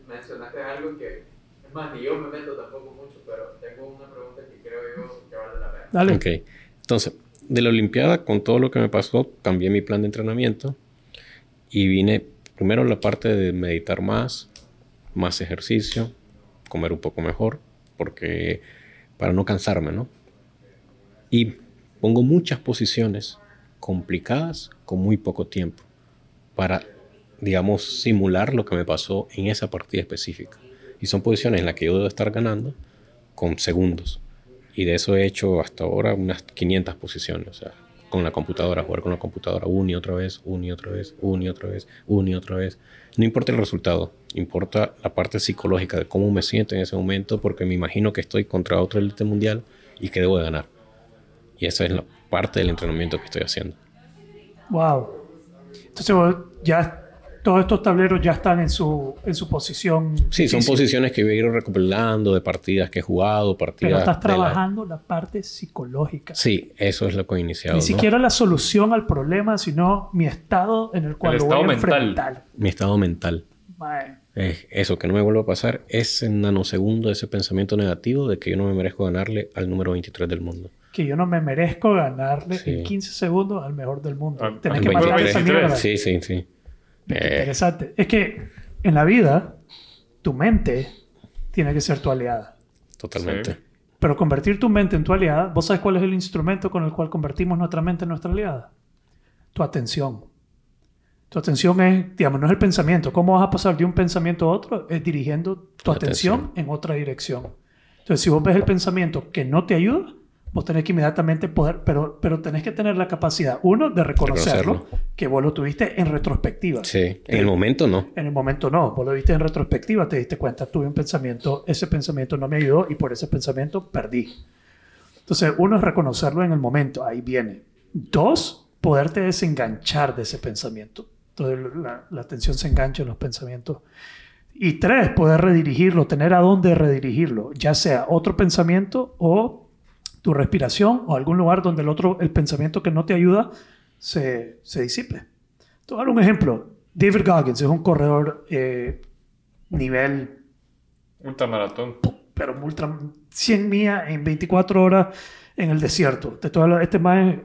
mencionaste algo que, es más, ni yo me meto tampoco mucho, pero tengo una pregunta que creo yo que vale la pena. Dale. ok. Entonces, de la Olimpiada, con todo lo que me pasó, cambié mi plan de entrenamiento y vine primero la parte de meditar más, más ejercicio, comer un poco mejor, porque para no cansarme, ¿no? Y pongo muchas posiciones complicadas con muy poco tiempo para, digamos, simular lo que me pasó en esa partida específica. Y son posiciones en las que yo debo estar ganando con segundos. Y de eso he hecho hasta ahora unas 500 posiciones. O sea, con la computadora, jugar con la computadora una y otra vez, una y otra vez, una y otra vez, una y otra vez. No importa el resultado, importa la parte psicológica de cómo me siento en ese momento, porque me imagino que estoy contra otro élite mundial y que debo de ganar. Y esa es la parte del entrenamiento que estoy haciendo. Wow. Entonces vos ya todos estos tableros ya están en su, en su posición. Sí, son posiciones que voy a ir recopilando de partidas que he jugado, partidas. Pero estás la- trabajando la... parte psicológica. Sí, eso es lo que he iniciado. Ni ¿no? siquiera la solución al problema, sino mi estado en el cual El lo voy a mental. enfrentar. Mi estado mental. Es eso, que no me vuelva a pasar ese nanosegundo, ese pensamiento negativo de que yo no me merezco ganarle al número 23 del mundo. Que yo no me merezco ganarle Sí. en 15 segundos al mejor del mundo. Al- Tenés al que matar 23. esa mierda. Sí, sí, sí. Eh, Interesante. Es que en la vida, tu mente tiene que ser tu aliada. totalmente. Sí. Pero convertir tu mente en tu aliada, ¿vos sabes cuál es el instrumento con el cual convertimos nuestra mente en nuestra aliada? Tu atención. Tu atención es, digamos, no es el pensamiento. ¿Cómo vas a pasar de un pensamiento a otro? Es dirigiendo tu atención, atención. en otra dirección. Entonces, si vos ves el pensamiento que no te ayuda, vos tenés que inmediatamente poder, pero, pero tenés que tener la capacidad, uno, de reconocerlo, Reconocerlo. que vos lo tuviste en retrospectiva. Sí, en el momento no. En el momento no, vos lo viste en retrospectiva, te diste cuenta, tuve un pensamiento, ese pensamiento no me ayudó y por ese pensamiento perdí. Entonces, uno es reconocerlo en el momento, ahí viene. Dos, poderte desenganchar de ese pensamiento. Entonces, la, la atención se engancha en los pensamientos. Y tres, poder redirigirlo, tener a dónde redirigirlo, ya sea otro pensamiento o tu respiración o algún lugar donde el otro, el pensamiento que no te ayuda, se, se disipe. Te voy a dar un ejemplo. David Goggins es un corredor eh, nivel, Ultramaratón. pero ultra, 100 millas en 24 horas en el desierto. Te estoy este más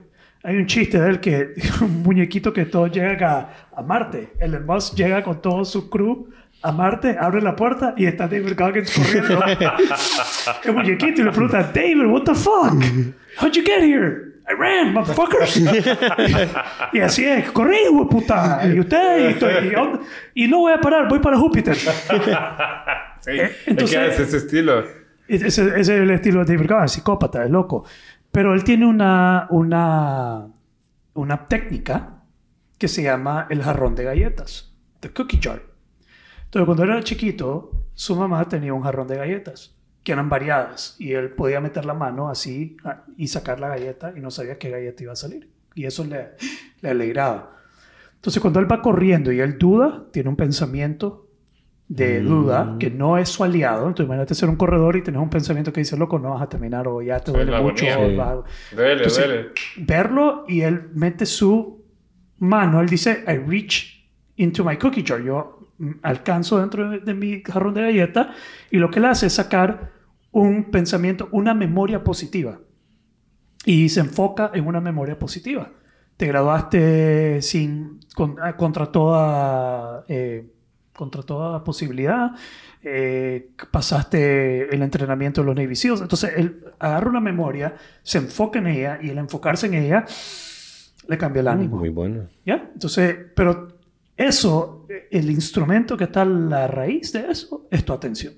hay un chiste de él que *laughs* un muñequito que todo llega a, a Marte. El Musk llega con todo su crew a Marte, abre la puerta y está David Goggins corriendo. *laughs* el muñequito y le pregunta, David, what the fuck? How'd you get here? I ran, motherfuckers. *laughs* y así es, corrí, puta. Y usted, y, estoy- y, y no voy a parar, voy para Júpiter. *laughs* Sí. Eh, entonces, entonces- es ese estilo. Ese, ese es el estilo de David Goggins, psicópata, es loco. Pero él tiene una, una, una técnica que se llama el jarrón de galletas, the cookie jar. Entonces, cuando era chiquito, su mamá tenía un jarrón de galletas que eran variadas y él podía meter la mano así ah, y sacar la galleta y no sabía qué galleta iba a salir. Y eso le, le alegraba. Entonces, cuando él va corriendo y él duda, tiene un pensamiento de duda que no es su aliado. Entonces, imagínate ser un corredor y tener un pensamiento que dice, loco, no vas a terminar o ya te duele mucho. agonía. o Sí. vas a- Duele, Entonces, duele. verlo y él mete su mano, él dice, I reach into my cookie jar. Yo mm, alcanzo dentro de, de mi jarrón de galleta y lo que él hace es sacar un pensamiento, una memoria positiva. Y se enfoca en una memoria positiva. Te graduaste sin, con- ah, contra, toda, eh, contra toda posibilidad. eh, pasaste el entrenamiento de los Navy SEALs. Entonces, él agarra una memoria, se enfoca en ella y el enfocarse en ella le cambia el ánimo. Muy bueno. ¿Ya? Entonces, pero eso, el instrumento que está a la raíz de eso es tu atención.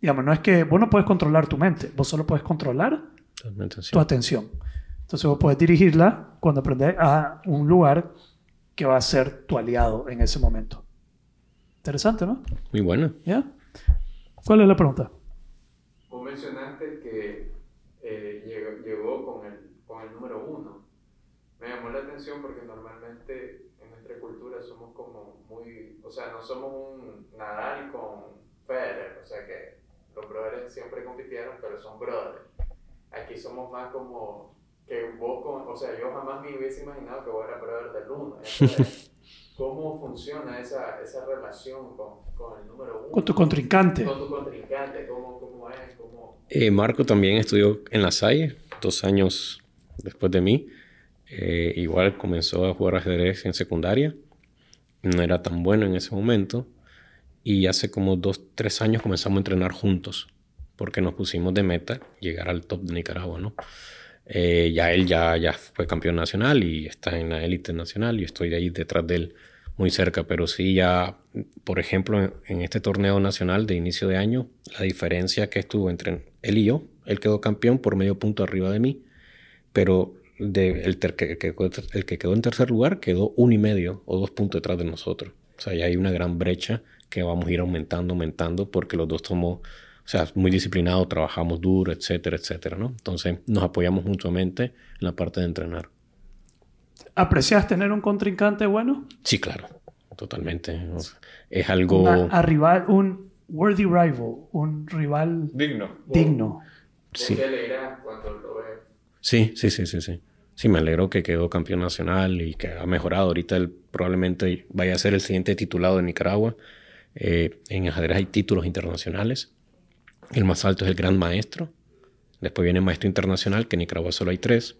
Digamos, no es que vos no puedes controlar tu mente, vos solo puedes controlar tu atención. Entonces vos puedes dirigirla cuando aprendes a un lugar que va a ser tu aliado en ese momento. Interesante, ¿no? Muy bueno. ¿Ya? ¿Cuál es la pregunta? Vos mencionaste que eh, llegó, llegó con, el, con el número uno. Me llamó la atención porque normalmente cultura somos como muy, o sea, no somos un Nadal con Federer, o sea que los brothers siempre compitieron, pero son brothers. Aquí somos más como que vos, con, o sea, yo jamás me hubiese imaginado que vos eras brother del uno. *laughs* Entonces, ¿Cómo funciona esa, esa relación con, con el número uno? Con tu contrincante. Con tu contrincante, ¿cómo, cómo es? ¿Cómo... Eh, Marco también estudió en La Salle, dos años después de mí. Eh, igual comenzó a jugar ajedrez en secundaria. No era tan bueno en ese momento. Y hace como dos, tres años comenzamos a entrenar juntos. Porque nos pusimos de meta llegar al top de Nicaragua, ¿no? Eh, ya él ya, ya fue campeón nacional y está en la élite nacional y estoy ahí detrás de él muy cerca, pero sí ya, por ejemplo, en, en este torneo nacional de inicio de año, la diferencia que estuvo entre él y yo, él quedó campeón por medio punto arriba de mí, pero de, el, ter- que, que- el que quedó en tercer lugar quedó uno y medio o dos puntos detrás de nosotros. O sea, ya hay una gran brecha que vamos a ir aumentando, aumentando, porque los dos somos, o sea, muy disciplinados, trabajamos duro, etcétera, etcétera, ¿no? Entonces nos apoyamos mutuamente en la parte de entrenar. ¿Aprecias tener un contrincante bueno? Sí, claro, totalmente. O sea, es algo... Una- a rival, un worthy rival, un rival Digno. digno. Sí. ¿Qué le dirás cuando lo ves? Sí, sí, sí, sí, sí. Sí, me alegro que quedó campeón nacional y que ha mejorado. Ahorita él probablemente vaya a ser el siguiente titulado de Nicaragua. Eh, en ajedrez hay títulos internacionales. El más alto es el Gran Maestro. Después viene Maestro Internacional, que en Nicaragua solo hay tres.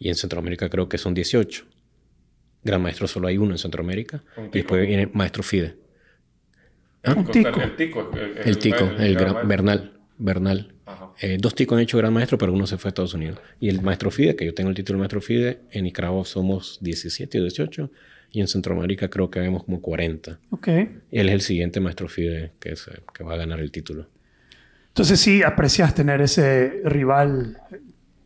Y en Centroamérica creo que son 18. Gran Maestro solo hay uno en Centroamérica. Un Y después viene Maestro FIDE. Un tico. El tico. El tico, el, gran. Bernal. Bernal. Eh, dos ticos han hecho gran maestro, pero uno se fue a Estados Unidos. Y el maestro FIDE, que yo tengo el título de maestro FIDE, en Nicaragua somos 17 o 18, y en Centroamérica creo que vemos como 40. Ok. Y él es el siguiente maestro FIDE que, se- que va a ganar el título. Entonces sí aprecias tener ese rival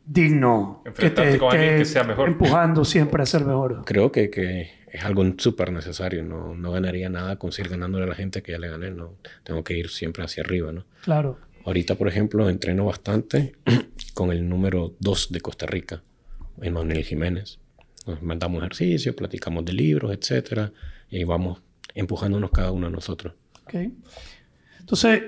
digno Enfrentarte con alguien que sea mejor. empujando siempre a ser mejor. Creo que, que es algo súper necesario. No, no ganaría nada con seguir ganándole a la gente que ya le gané. No, tengo que ir siempre hacia arriba, ¿no? Claro. Ahorita, por ejemplo, entreno bastante *clears throat* con el número 2 de Costa Rica, Emanuel Jiménez. Nos mandamos ejercicio, platicamos de libros, etcétera, y ahí vamos empujándonos cada uno a nosotros. Ok. Entonces,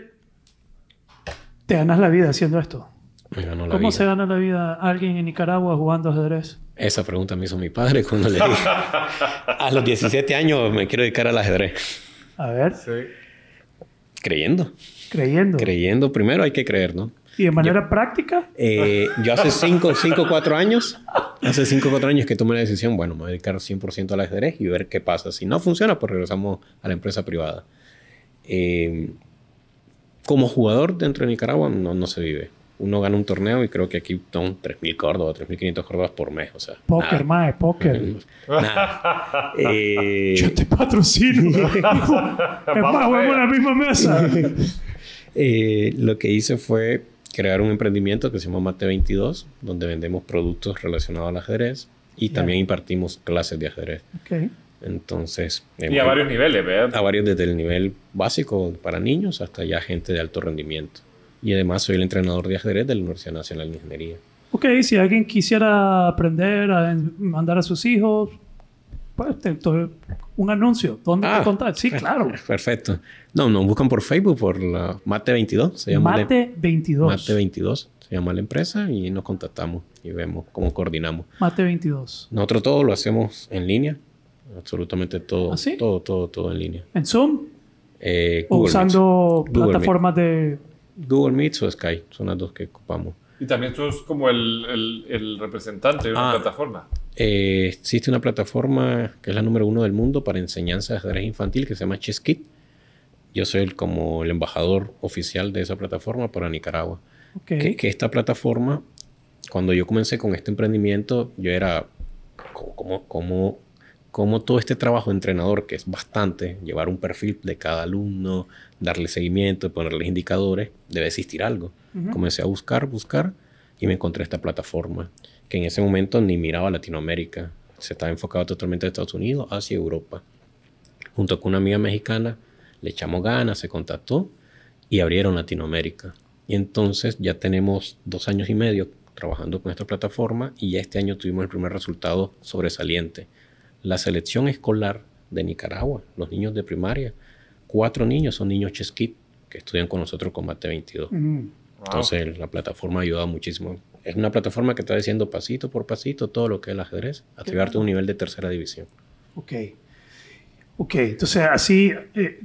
te ganas la vida haciendo esto. Me ganó la ¿Cómo vida. se gana la vida alguien en Nicaragua jugando ajedrez? Esa pregunta me hizo mi padre cuando le dije, a los 17 años me quiero dedicar al ajedrez. A ver, Sí. Creyendo, creyendo. creyendo. Primero hay que creer, ¿no? ¿Y de manera práctica? Eh, yo hace 5 o 4 años, hace 5 o 4 años que tomé la decisión, bueno, me voy a dedicar 100% al ajedrez y ver qué pasa. Si no funciona, pues regresamos a la empresa privada. Eh, como jugador dentro de Nicaragua no, no se vive. Uno gana un torneo y creo que aquí son 3.000 córdobas, 3.500 córdobas por mes. O sea, Póker, mae, póker. Nada. Eh, *laughs* Yo te patrocino. *laughs* es más, juego en la misma mesa. *laughs* Eh, lo que hice fue crear un emprendimiento que se llama Mate 22, donde vendemos productos relacionados al ajedrez y también impartimos clases de ajedrez. Ok. Entonces, Y a varios niveles, ¿verdad? a varios desde el nivel básico para niños hasta ya gente de alto rendimiento. Y además soy el entrenador de ajedrez de la Universidad Nacional de Ingeniería. Ok, si alguien quisiera aprender a mandar a sus hijos, pues un anuncio. ¿Dónde Ah, te contactas? Sí, claro. *laughs* Perfecto. No, nos buscan por Facebook por la Mate 22. Se llama la- Mate 22. Mate 22. Se llama la empresa y nos contactamos y vemos cómo coordinamos. Mate 22. Nosotros todo lo hacemos en línea. Absolutamente todo. ¿Ah, sí? Todo, todo, todo en línea. ¿En Zoom? Eh, ¿O usando plataformas de... Google Meet o Skype son las dos que ocupamos. Y también sos como el, el, el representante de una Ah. plataforma. Eh, existe una plataforma que es la número uno del mundo para enseñanza de ajedrez infantil que se llama ChessKit. Yo soy el, como el embajador oficial de esa plataforma para Nicaragua. Ok. Que, que esta plataforma, cuando yo comencé con este emprendimiento, yo era como, como, como, todo este trabajo de entrenador, que es bastante, llevar un perfil de cada alumno, darle seguimiento, ponerles indicadores, debe existir algo. Ujú. Comencé a buscar, buscar y me encontré esta plataforma que en ese momento ni miraba Latinoamérica. Se estaba enfocado totalmente a Estados Unidos, hacia Europa. Junto con una amiga mexicana, le echamos ganas, se contactó y abrieron Latinoamérica. Y entonces ya tenemos dos años y medio trabajando con esta plataforma y ya este año tuvimos el primer resultado sobresaliente. La selección escolar de Nicaragua, los niños de primaria, cuatro niños son niños Chesquit que estudian con nosotros con Mate 22. Mm. Wow. Entonces la plataforma ha ayudado muchísimo. Es una plataforma que está diciendo pasito por pasito todo lo que es el ajedrez, hasta llevarte a un nivel de tercera división. Ok. Ok, entonces así eh,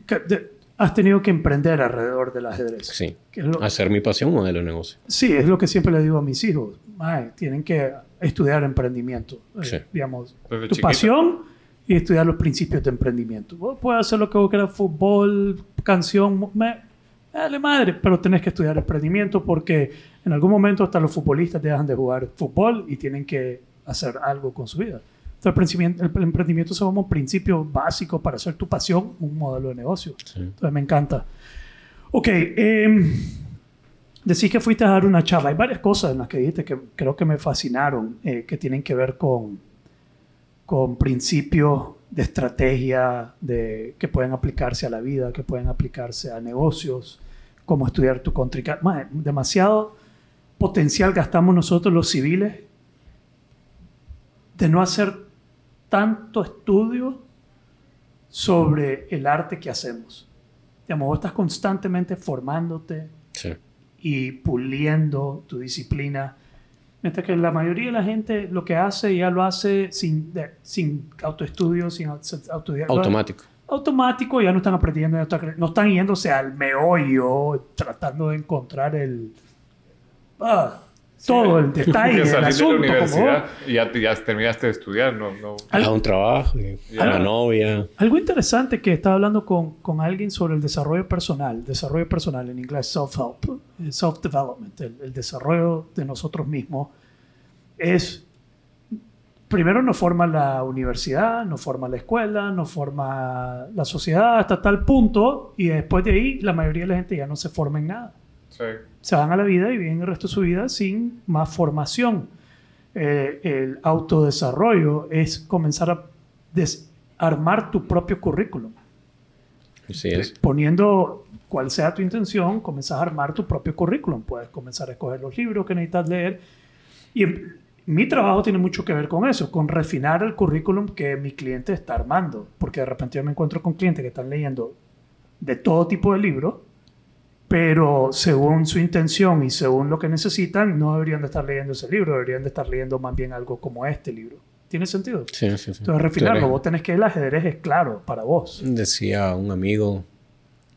has tenido que emprender alrededor del ajedrez. Sí. Que es lo- Hacer mi pasión modelo de negocio. Sí, es lo que siempre le digo a mis hijos. Mae, tienen que estudiar emprendimiento. Eh, Sí. digamos, Desde tu chiquito. pasión y estudiar los principios de emprendimiento. Vos puedes hacer lo que vos quieras, fútbol, canción, me, dale madre, pero tenés que estudiar emprendimiento porque En algún momento hasta los futbolistas dejan de jugar fútbol y tienen que hacer algo con su vida. Entonces, el emprendimiento, se llama un principio básico para hacer tu pasión un modelo de negocio. Entonces, me encanta. Ok, eh, decís que fuiste a dar una charla. Hay varias cosas en las que dijiste que creo que me fascinaron, eh, que tienen que ver con, con principios de estrategia de, que pueden aplicarse a la vida, que pueden aplicarse a negocios, cómo estudiar tu contrincante. Demasiado potencial gastamos nosotros los civiles de no hacer tanto estudio sobre el arte que hacemos. Digamos, vos estás constantemente formándote y puliendo tu disciplina, mientras que la mayoría de la gente lo que hace ya lo hace sin, sin autoestudio, sin autodidacta. Automático. Automático, ya no están aprendiendo, no están yéndose al meollo, tratando de encontrar el... Ah, todo el *laughs* detalle del asunto. De la universidad y ya, ya, terminaste de estudiar, no... no... A un trabajo, a la novia. Algo interesante que estaba hablando con, con, alguien sobre el desarrollo personal, desarrollo personal en inglés, self-help, eh, self-development, el, el, desarrollo de nosotros mismos, es... Primero nos forma la universidad, nos forma la escuela, nos forma la sociedad hasta tal punto y después de ahí la mayoría de la gente ya no se forma en nada. Sí se van a la vida y viven el resto de su vida sin más formación. Eh, el autodesarrollo es comenzar a armar tu propio currículum. Así es. Poniendo cuál sea tu intención, comenzar a armar tu propio currículum. Puedes comenzar a escoger los libros que necesitas leer. Y mi trabajo tiene mucho que ver con eso, con refinar el currículum que mi cliente está armando. Porque de repente yo me encuentro con clientes que están leyendo de todo tipo de libros pero según su intención y según lo que necesitan, no deberían de estar leyendo ese libro, deberían de estar leyendo más bien algo como este libro. ¿Tiene sentido? Sí, sí, sí. Entonces, refinarlo, vos tenés que el ajedrez es claro para vos. Decía un amigo,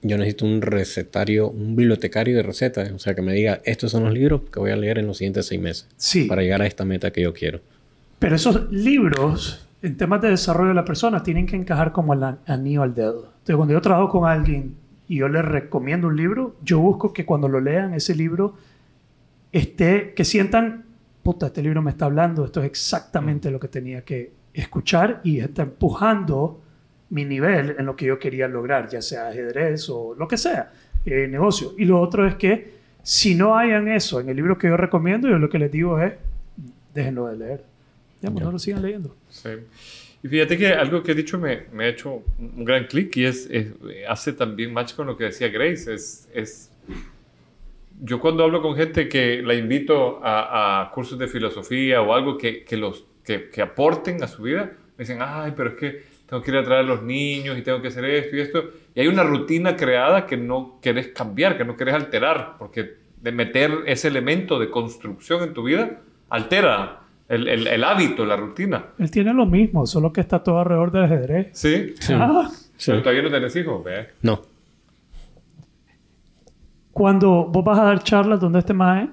yo necesito un recetario, un bibliotecario de recetas, o sea, que me diga, estos son los libros que voy a leer en los siguientes seis meses sí. para llegar a esta meta que yo quiero. Pero esos libros, en temas de desarrollo de la persona, tienen que encajar como el anillo al dedo. Entonces, cuando yo trabajo con alguien y yo les recomiendo un libro, yo busco que cuando lo lean ese libro esté, que sientan, puta, este libro me está hablando, esto es exactamente lo que tenía que escuchar y está empujando mi nivel en lo que yo quería lograr, ya sea ajedrez o lo que sea, eh, negocio. Y lo otro es que si no hayan eso en el libro que yo recomiendo, yo lo que les digo es, déjenlo de leer. Ya, pues, no lo sigan leyendo. Sí. Y fíjate que algo que he dicho me, me ha hecho un gran clic y es, hace también match con lo que decía Grace. Es, es, yo cuando hablo con gente que la invito a, a cursos de filosofía o algo que, que los, que, que, aporten a su vida, me dicen, ay, pero es que tengo que ir a traer a los niños y tengo que hacer esto y esto. Y hay una rutina creada que no querés cambiar, que no querés alterar, porque de meter ese elemento de construcción en tu vida altera el, el, el, hábito, la rutina. Él tiene lo mismo, solo que está todo alrededor del ajedrez. Sí. sí. Ah. Pero todavía no tenés hijos, ¿ve? No. Cuando vos vas a dar charlas donde este más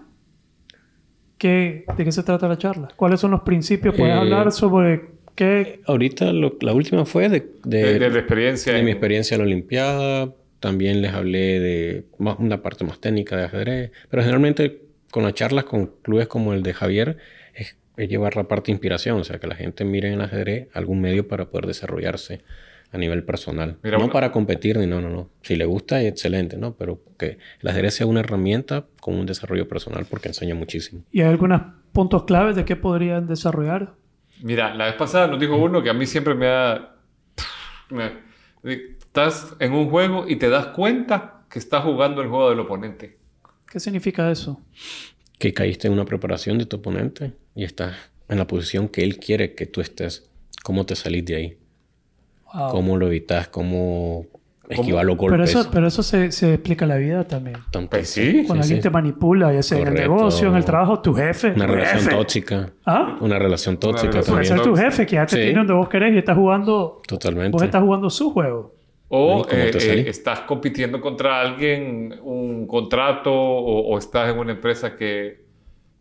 ¿qué, ¿de qué se trata la charla? ¿Cuáles son los principios? ¿Puedes eh, hablar sobre qué? Ahorita lo, la última fue de, de, de, la experiencia. De mi experiencia en la Olimpiada. También les hablé de más, una parte más técnica de ajedrez. Pero generalmente con las charlas con clubes como el de Javier es llevar la parte de inspiración, o sea, que la gente mire en el ajedrez algún medio para poder desarrollarse a nivel personal. no para competir ni no, no, no. Si le gusta, excelente, ¿no? Pero que el ajedrez sea una herramienta con un desarrollo personal porque enseña muchísimo. ¿Y hay algunos puntos claves de qué podrían desarrollar? Mira, la vez pasada nos dijo uno que a mí siempre me ha... Estás en un juego y te das cuenta que estás jugando el juego del oponente. ¿Qué significa eso? Que caíste en una preparación de tu oponente y estás en la posición que él quiere que tú estés. ¿Cómo te salís de ahí? ¿Cómo lo evitas? ¿Cómo esquivar los golpes? Pero eso, pero eso se, se explica en la vida también. Pues sí. Cuando alguien te manipula, ya sea en el negocio, en el trabajo, tu jefe. Una tu relación jefe. tóxica. ¿Ah? Una relación tóxica relación Puede también. ser tu jefe que ya te Sí. tiene donde vos querés y estás jugando. Totalmente. Vos estás jugando su juego. O ¿Cómo te eh, eh, estás compitiendo contra alguien, un contrato, o, o estás en una empresa que...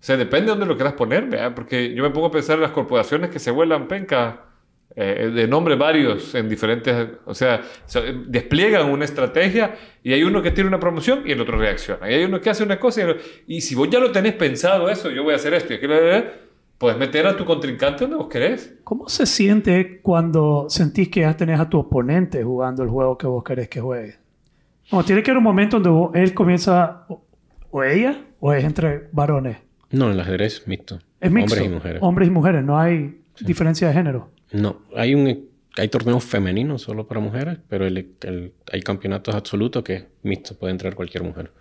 O sea, depende de dónde lo quieras poner, ¿verdad? Porque yo me pongo a pensar en las corporaciones que se vuelan penca. eh, de nombre varios en diferentes, o sea, despliegan una estrategia y hay uno que tiene una promoción y el otro reacciona. Y hay uno que hace una cosa y, el- y si vos ya lo tenés pensado eso, yo voy a hacer esto y aquello, puedes meter a tu contrincante donde vos querés. ¿Cómo se siente cuando sentís que ya tenés a tu oponente jugando el juego que vos querés que juegue? Como tiene que haber un momento donde vos- él comienza, o, o ella, o es entre varones. No, el ajedrez mixto. Es mixto. Hombres y mujeres. Hombres y mujeres, no hay diferencia de género. No, hay un hay torneos femeninos solo para mujeres, pero el- el- hay campeonatos absolutos que es mixto, puede entrar cualquier mujer.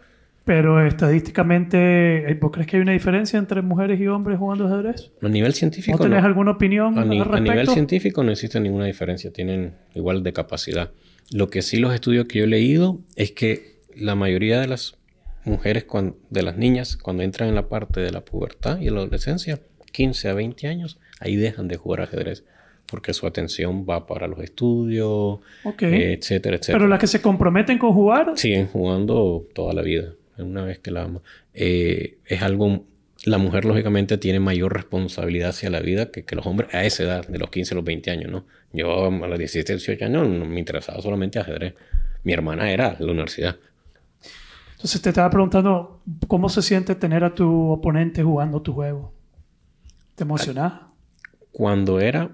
Pero estadísticamente, ¿vos crees que hay una diferencia entre mujeres y hombres jugando ajedrez? A nivel ¿No científico, tenés no. alguna opinión A, al a respecto? nivel científico no existe ninguna diferencia, tienen igual de capacidad. Lo que sí los estudios que yo he leído es que la mayoría de las mujeres, cuan- de las niñas, cuando entran en la parte de la pubertad y la adolescencia, 15 a 20 años, ahí dejan de jugar ajedrez, porque su atención va para los estudios, Ok. eh, etcétera, etcétera. Pero las que se comprometen con jugar, Siguen jugando toda la vida, una vez que la ama. Eh, es algo, la mujer lógicamente tiene mayor responsabilidad hacia la vida que, que los hombres a esa edad, de los 15 a los 20 años, ¿no? Yo a los 17, 18 años no me interesaba solamente ajedrez. Mi hermana era la universidad. entonces te estaba preguntando cómo se siente tener a tu oponente jugando tu juego. ¿Te emocionás? Cuando era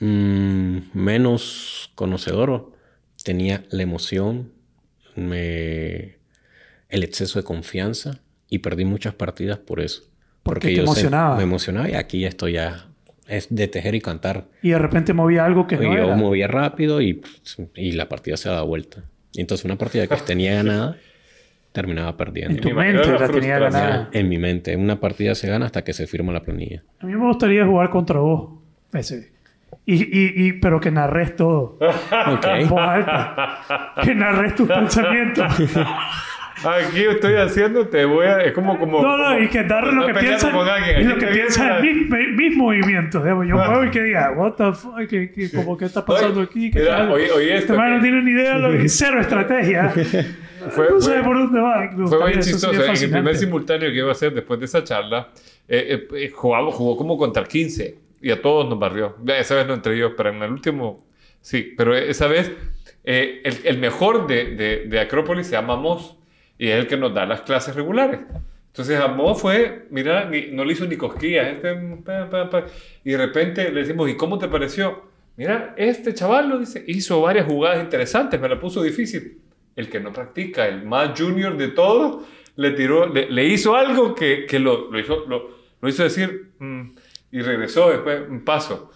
mm, menos conocedor, tenía la emoción, me- el exceso de confianza y perdí muchas partidas por eso. Porque te yo emocionaba. me emocionaba y aquí ya estoy ya. Es de tejer y cantar. Y de repente movía algo que Y no yo era. movía rápido y, y la partida se daba vuelta. Y entonces una partida que tenía ganada terminaba perdiendo. En tu mente la la tenía ganada. En mi mente, una partida se gana hasta que se firma la planilla. A mí me gustaría jugar contra vos. Ese. Y, y, y, pero que narres todo. Ok. En voz alta. Que narres tus *laughs* pensamientos. Aquí estoy haciendo, te voy a. Es como. como No, no, y que narres lo que alguien, Y lo que en una- mis, movimientos. digamos. Yo muevo y que diga, what the fuck, que, que, como que está pasando aquí. ¿Qué mira, oye- oye este man no tiene ni idea de lo *laughs* que cero estrategia. *laughs* Fue- no sabe por dónde va. Fue bien chistoso. sería En el primer simultáneo que iba a hacer después de esa charla, eh, eh, eh, jugó como contra 15 y a todos nos barrió. Esa vez no entré yo, pero en el último sí. Pero esa vez eh, el, el mejor de, de, de Acrópolis se llama Moss y es el que nos da las clases regulares. Entonces a Moss fue, mira, no le hizo ni cosquillas. este, pa, pa, pa, y de repente le decimos, ¿y cómo te pareció? Mira, este chaval lo dice, hizo varias jugadas interesantes, me la puso difícil el que no practica, el más junior de todos, le tiró, le, le hizo algo que, que lo, lo hizo, lo, lo hizo decir mm, y regresó después un paso.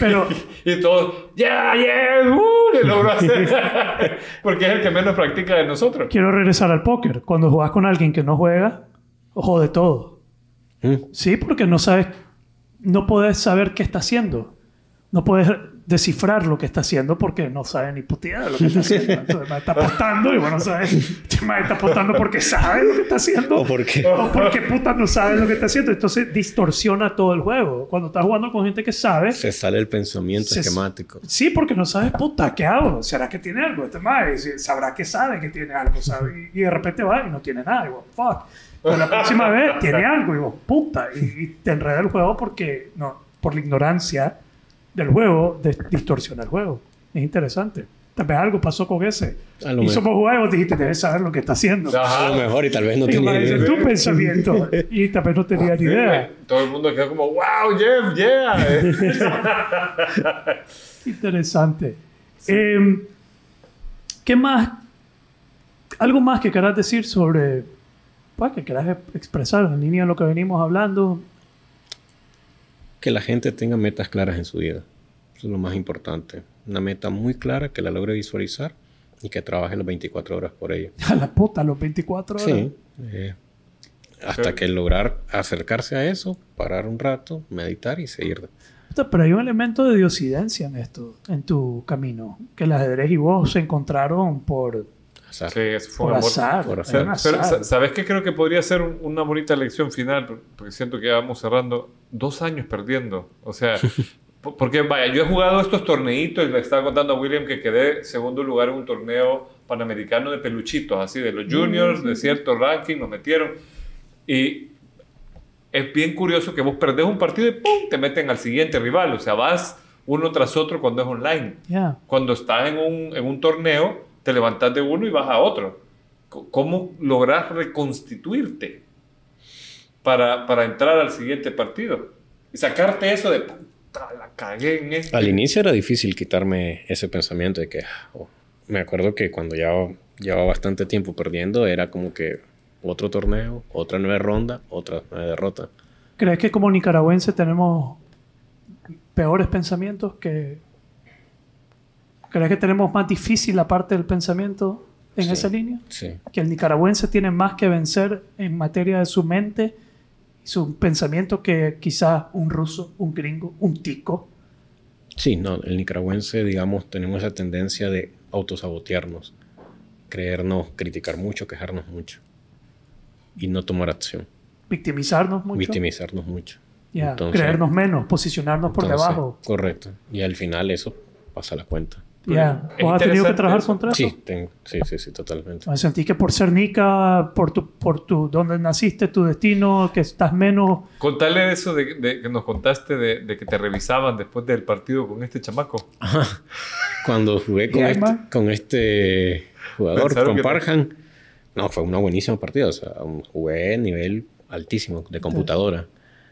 Pero- *laughs* y todos, ya, ya, uh, le logró hacer. *laughs* *laughs* Porque es el que menos practica de nosotros. Quiero regresar al póker. Cuando jugás con alguien que no juega, jode todo. Mm. Sí, porque no sabes, no puedes saber qué está haciendo. No puedes descifrar lo que está haciendo porque no sabe ni putear lo que está haciendo. *laughs* Entonces, está apostando y bueno, sabes, me está apostando porque sabe lo que está haciendo. ¿O por qué? O porque puta no sabe lo que está haciendo. Entonces distorsiona todo el juego. Cuando estás jugando con gente que sabe, Se sale el pensamiento Se- esquemático. Sí, porque no sabes, puta, ¿qué hago? ¿Será que tiene algo? Este sí, sabrá que sabe que tiene algo, ¿sabe? Y, y de repente va y no tiene nada. Y vos, fuck. Pero la próxima vez tiene algo y vos, puta. Y, y te enreda el juego porque, no, por la ignorancia del juego, de- distorsiona el juego. Es interesante. Tal vez algo pasó con ese. A lo Y mejor. somos juegos, dijiste, debes saber lo que está haciendo. A lo mejor y tal vez no Y tenía idea. tu pensamiento. *laughs* Y tal vez no tenía ni idea. Todo el mundo quedó como, wow, Jeff, yeah. *laughs* *laughs* Interesante. Eh, ¿Qué más? ¿Algo más que querás decir sobre, pues, que querás expresar en línea de lo que venimos hablando? Que la gente tenga metas claras en su vida. Eso es lo más importante. Una meta muy clara que la logre visualizar y que trabaje las 24 horas por ella. A la puta, los 24 horas. Sí. eh, hasta que lograr acercarse a eso, parar un rato, meditar y seguir. Pero hay un elemento de diosidencia en esto, en tu camino. Que el ajedrez y vos se encontraron por, azar. Sí, eso fue por un amor. azar. por azar. Pero, azar. ¿sabes qué? Creo que podría ser un- una bonita lección final, por- porque siento que ya vamos cerrando dos años perdiendo. O sea, *laughs* po- porque vaya, yo he jugado estos torneitos y le estaba contando a William que quedé segundo lugar en un torneo panamericano de peluchitos, así de los juniors, de cierto ranking, nos metieron. Y es bien curioso que vos perdés un partido y ¡pum! te meten al siguiente rival. O sea, vas uno tras otro cuando es online. Yeah. Cuando estás en un, en un torneo, te levantas de uno y vas a otro. ¿Cómo logras reconstituirte para, para entrar al siguiente partido? Y sacarte eso de, puta, la cagué en esto. Al inicio era difícil quitarme ese pensamiento de que... oh, me acuerdo que cuando ya llevaba bastante tiempo perdiendo, era como que otro torneo, otra nueva ronda, otra nueva derrota. ¿Crees que como nicaragüense tenemos peores pensamientos que... ¿Crees que tenemos más difícil la parte del pensamiento en Sí. esa línea? Sí. Que el nicaragüense tiene más que vencer en materia de su mente y su pensamiento que quizás un ruso, un gringo, un tico. Sí, no, el nicaragüense, digamos, tenemos esa tendencia de autosabotearnos, creernos, criticar mucho, quejarnos mucho y no tomar acción, Victimizarnos mucho. victimizarnos mucho. Ya, Entonces- creernos menos, posicionarnos por Entonces, debajo. Correcto. Y al final eso pasa la cuenta. Ya, Es ¿Vos has tenido que trabajar eso? Sí, tengo- sí, sí, sí, totalmente. ¿Me sentís que por ser nica, por tu, por tu, donde naciste, tu destino, que estás menos... Contarle eso de, de- que nos contaste de, de que te revisaban después del partido con este chamaco. Cuando jugué con, ¿Y este, con este jugador, Pensaron con Parhan, no, fue una buenísima partida. O sea, jugué a nivel altísimo de computadora.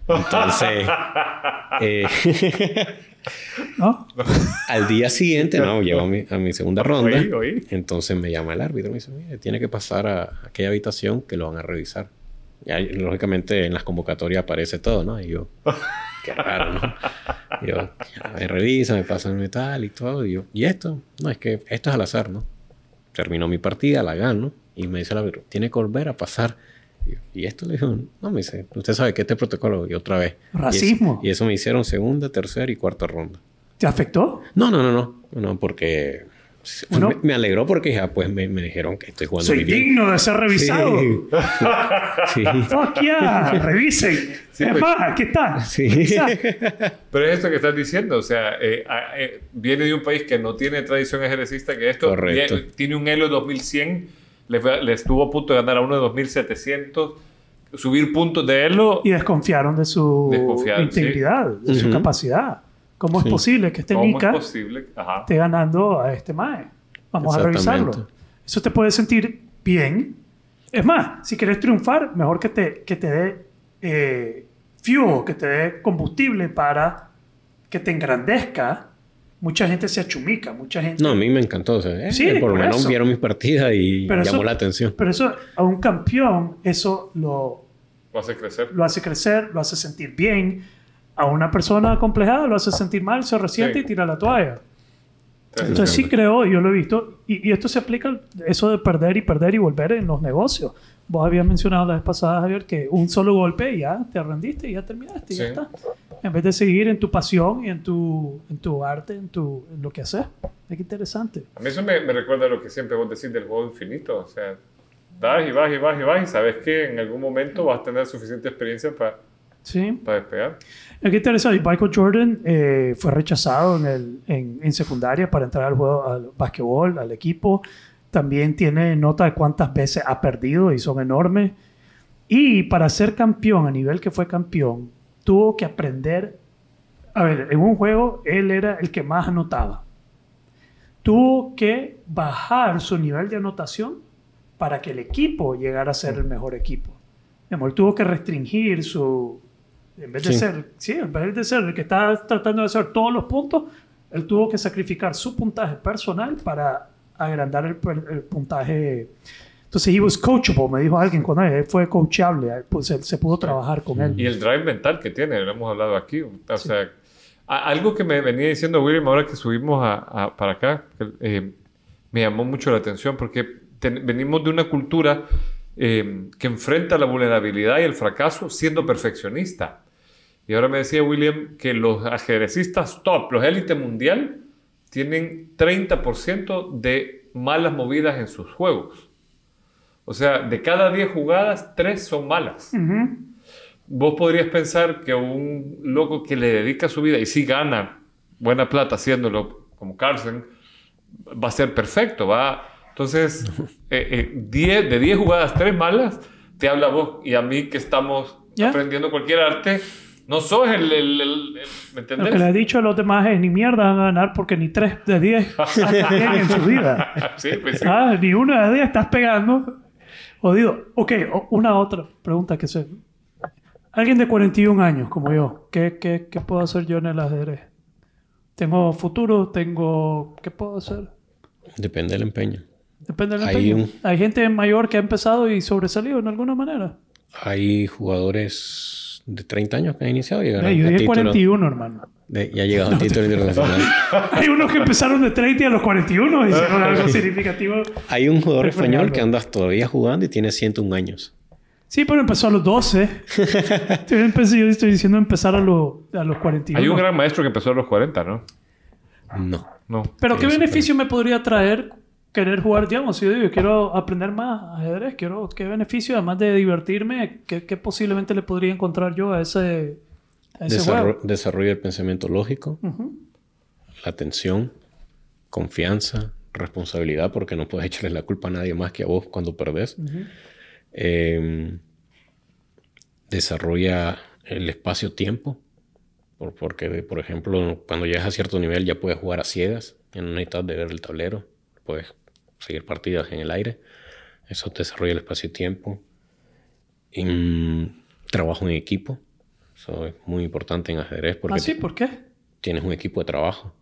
Entonces, *laughs* eh, *laughs* ¿no? al día siguiente, no, llego a mi, a mi segunda ronda. Oí, oí. Entonces me llama el árbitro y me dice, mire, tiene que pasar a aquella habitación que lo van a revisar. Ya, lógicamente en las convocatorias aparece todo, ¿no? Y yo, *laughs* qué raro, ¿no? Y yo, ya, me revisa, me pasan metal y todo. Y yo, ¿y esto? No, es que esto es al azar, ¿no? Terminó mi partida, la gano. Y me dice el árbitro, tiene que volver a pasar. Y, yo, ¿y esto le dijo, no, me dice, usted sabe que este protocolo, y otra vez. Y eso- Racismo. Y eso, me hicieron segunda, tercera y cuarta ronda. ¿Te afectó? No, no, no, no. No, porque. Bueno. me, me alegró porque ya pues me, me dijeron que estoy jugando Soy muy bien. digno de ser revisado. Sí. Fuck *laughs* yeah, revisen. Sí, es pues. más, aquí está. Sí. Pero es esto que estás diciendo, o sea, eh, eh, viene de un país que no tiene tradición ejercista, que esto Correcto. tiene un Elo de 2100, le, fue- le estuvo a punto de ganar a uno de 2700, subir puntos de Elo. Y desconfiaron de su Desconfiaron, integridad, de su Ujú. capacidad. ¿Cómo Sí. es posible que este. Ajá. esté ganando a este Mae? Vamos a revisarlo. Eso te puede sentir bien. Es más, si quieres triunfar, mejor que te, que te dé eh, fuel, que te dé combustible para que te engrandezca. Mucha gente se achumica, mucha gente... No, a mí me encantó. O sea, eh, Sí, por lo menos eso. vieron mis partidas y Pero llamó eso- la atención. Pero eso, a un campeón, eso lo, Lo hace crecer. lo hace crecer, lo hace sentir bien. A una persona acomplejada lo hace sentir mal, se resiente Sí. y tira la toalla. Entonces, Entonces sí creo, yo lo he visto, y, y esto se aplica eso de perder y perder y volver en los negocios. Vos habías mencionado la vez pasada, Javier, que un solo golpe y ya te rendiste y ya terminaste, y ya Sí. está. En vez de seguir en tu pasión y en tu, en tu arte, en, tu, en lo que haces. Es que interesante. A mí eso me, me recuerda a lo que siempre vos decís del juego infinito. O sea, vas y vas y vas y vas y sabes que en algún momento vas a tener suficiente experiencia para Sí. despegar. Es que interesante. Michael Jordan eh, fue rechazado en, el, en, en secundaria para entrar al juego, al básquetbol, al equipo. También tiene nota de cuántas veces ha perdido y son enormes. Y para ser campeón, a nivel que fue campeón, tuvo que aprender. A ver, en un juego él era el que más anotaba. Tuvo que bajar su nivel de anotación para que el equipo llegara a ser el mejor equipo. Él tuvo que restringir su. En vez de Sí. ser, sí, en vez de ser el que está tratando de hacer todos los puntos, él tuvo que sacrificar su puntaje personal para agrandar el, el puntaje. Entonces, he was coachable, me dijo alguien cuando él fue coachable, pues se, se pudo trabajar con él. Y el drive mental que tiene, lo hemos hablado aquí. O sea, a- algo que me venía diciendo William ahora que subimos a, a- para acá, eh, me llamó mucho la atención porque ten- venimos de una cultura eh, que enfrenta la vulnerabilidad y el fracaso siendo perfeccionista. Y ahora me decía William que los ajedrecistas top, los élite mundial, tienen 30% de malas movidas en sus juegos. O sea, de cada 10 jugadas, 3 son malas. Vos podrías pensar que un loco que le dedica su vida y sí gana buena plata haciéndolo, como Carlsen, va a ser perfecto. Va. Entonces, *laughs* eh, eh, 10 de 10 jugadas, 3 malas, te habla vos y a mí que estamos Ya. aprendiendo cualquier arte No sos el... el- el- el- ¿Me Lo que entendés? le he dicho a los demás es ni mierda van a ganar porque ni 3 de 10 *laughs* están bien en su vida. *laughs* sí, pues sí. Ah, ni una de 10 estás pegando. Jodido. Ok, una otra pregunta que sé. Alguien de 41 años como yo, ¿qué, qué, qué puedo hacer yo en el ajedrez? ¿Tengo futuro? ¿Tengo... ¿Qué puedo hacer? Depende del empeño. Depende del Hay empeño. un- Hay gente mayor que ha empezado y sobresalido en alguna manera. Hay jugadores de 30 años que han iniciado y llegaron yo a dije título 41, hermano. de- ya ha llegado al título internacional. *laughs* Hay unos que empezaron de 30 y a los 41 y hicieron algo significativo. Hay un jugador español que anda todavía jugando y tiene 101 años. Sí, pero empezó a los 12. Yo, empecé, yo estoy diciendo empezar a, los a los 41. Hay un gran maestro que empezó a los 40, ¿no? No. No. Pero ¿qué beneficio me podría traer querer jugar, digamos? Si yo digo, quiero aprender más ajedrez, quiero, ¿qué beneficio, además de divertirme, qué, qué posiblemente le podría encontrar yo a ese, a ese Desarro- juego? desarrolla el pensamiento lógico, Ujú. la atención, confianza, responsabilidad, porque no puedes echarle la culpa a nadie más que a vos cuando perdés. Eh, desarrolla el espacio-tiempo, por- porque, por ejemplo, cuando llegas a cierto nivel ya puedes jugar a ciegas, ya no necesitas de ver el tablero, puedes seguir partidas en el aire. Eso desarrolla el espacio-tiempo. Y, mm, trabajo en equipo. Eso es muy importante en ajedrez porque ¿Ah, sí? ¿Por qué? tienes un equipo de trabajo.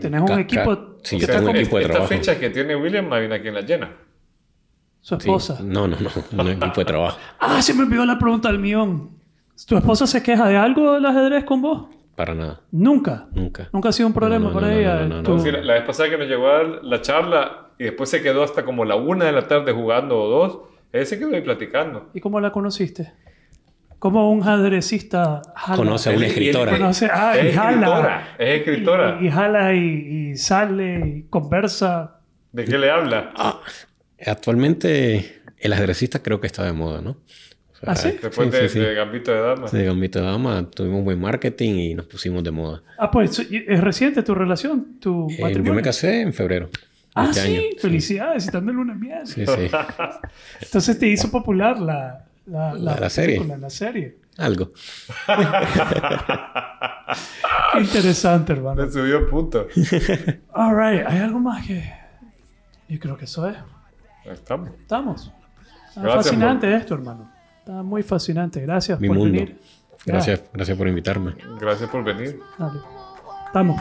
Tenés un equipo sí, yo está tengo un con equipo de Esta trabajo. fecha que tiene William, hay una quien la llena. su Sí. esposa. No, no, no. Un equipo de trabajo. Ah, se me olvidó la pregunta del millón. ¿Tu esposa se queja de algo del ajedrez con vos? Para nada. Nunca. Nunca. Nunca ha sido un problema No, no, para no, ella. no, no, no, Tu- no. Sí, la, la vez pasada que nos llegó a la charla y después se quedó hasta como la una de la tarde jugando o dos, él se quedó ahí platicando. ¿Y cómo la conociste? ¿Cómo un ajedrecista jala? Conoce a una y escritora. Conoce- ah, y Es jala. escritora, es escritora. Y, y jala y, y sale y conversa. ¿De qué le habla? Ah, actualmente el ajedrecista creo que está de moda, ¿no? Sea, ¿Ah, sí? Después Sí, de, sí, sí. de Gambito de Dama. De Gambito de Dama tuvimos buen marketing y nos pusimos de moda. Ah, pues es reciente tu relación, tu Eh, matrimonio. yo me casé en febrero. Ah, este sí, año. felicidades, y también luna de miel. Sí, sí. *laughs* Entonces te hizo popular la, la, La- la serie. película, la serie. Algo. *laughs* Qué interesante, hermano. Le subió punto. *laughs* All right, ¿hay algo más que...? Yo creo que eso es. Estamos. Estamos. Está Gracias, fascinante esto, hermano. Está muy fascinante. Gracias Mi por mundo. venir. Gracias, gracias por invitarme. Gracias por venir. dale. Estamos.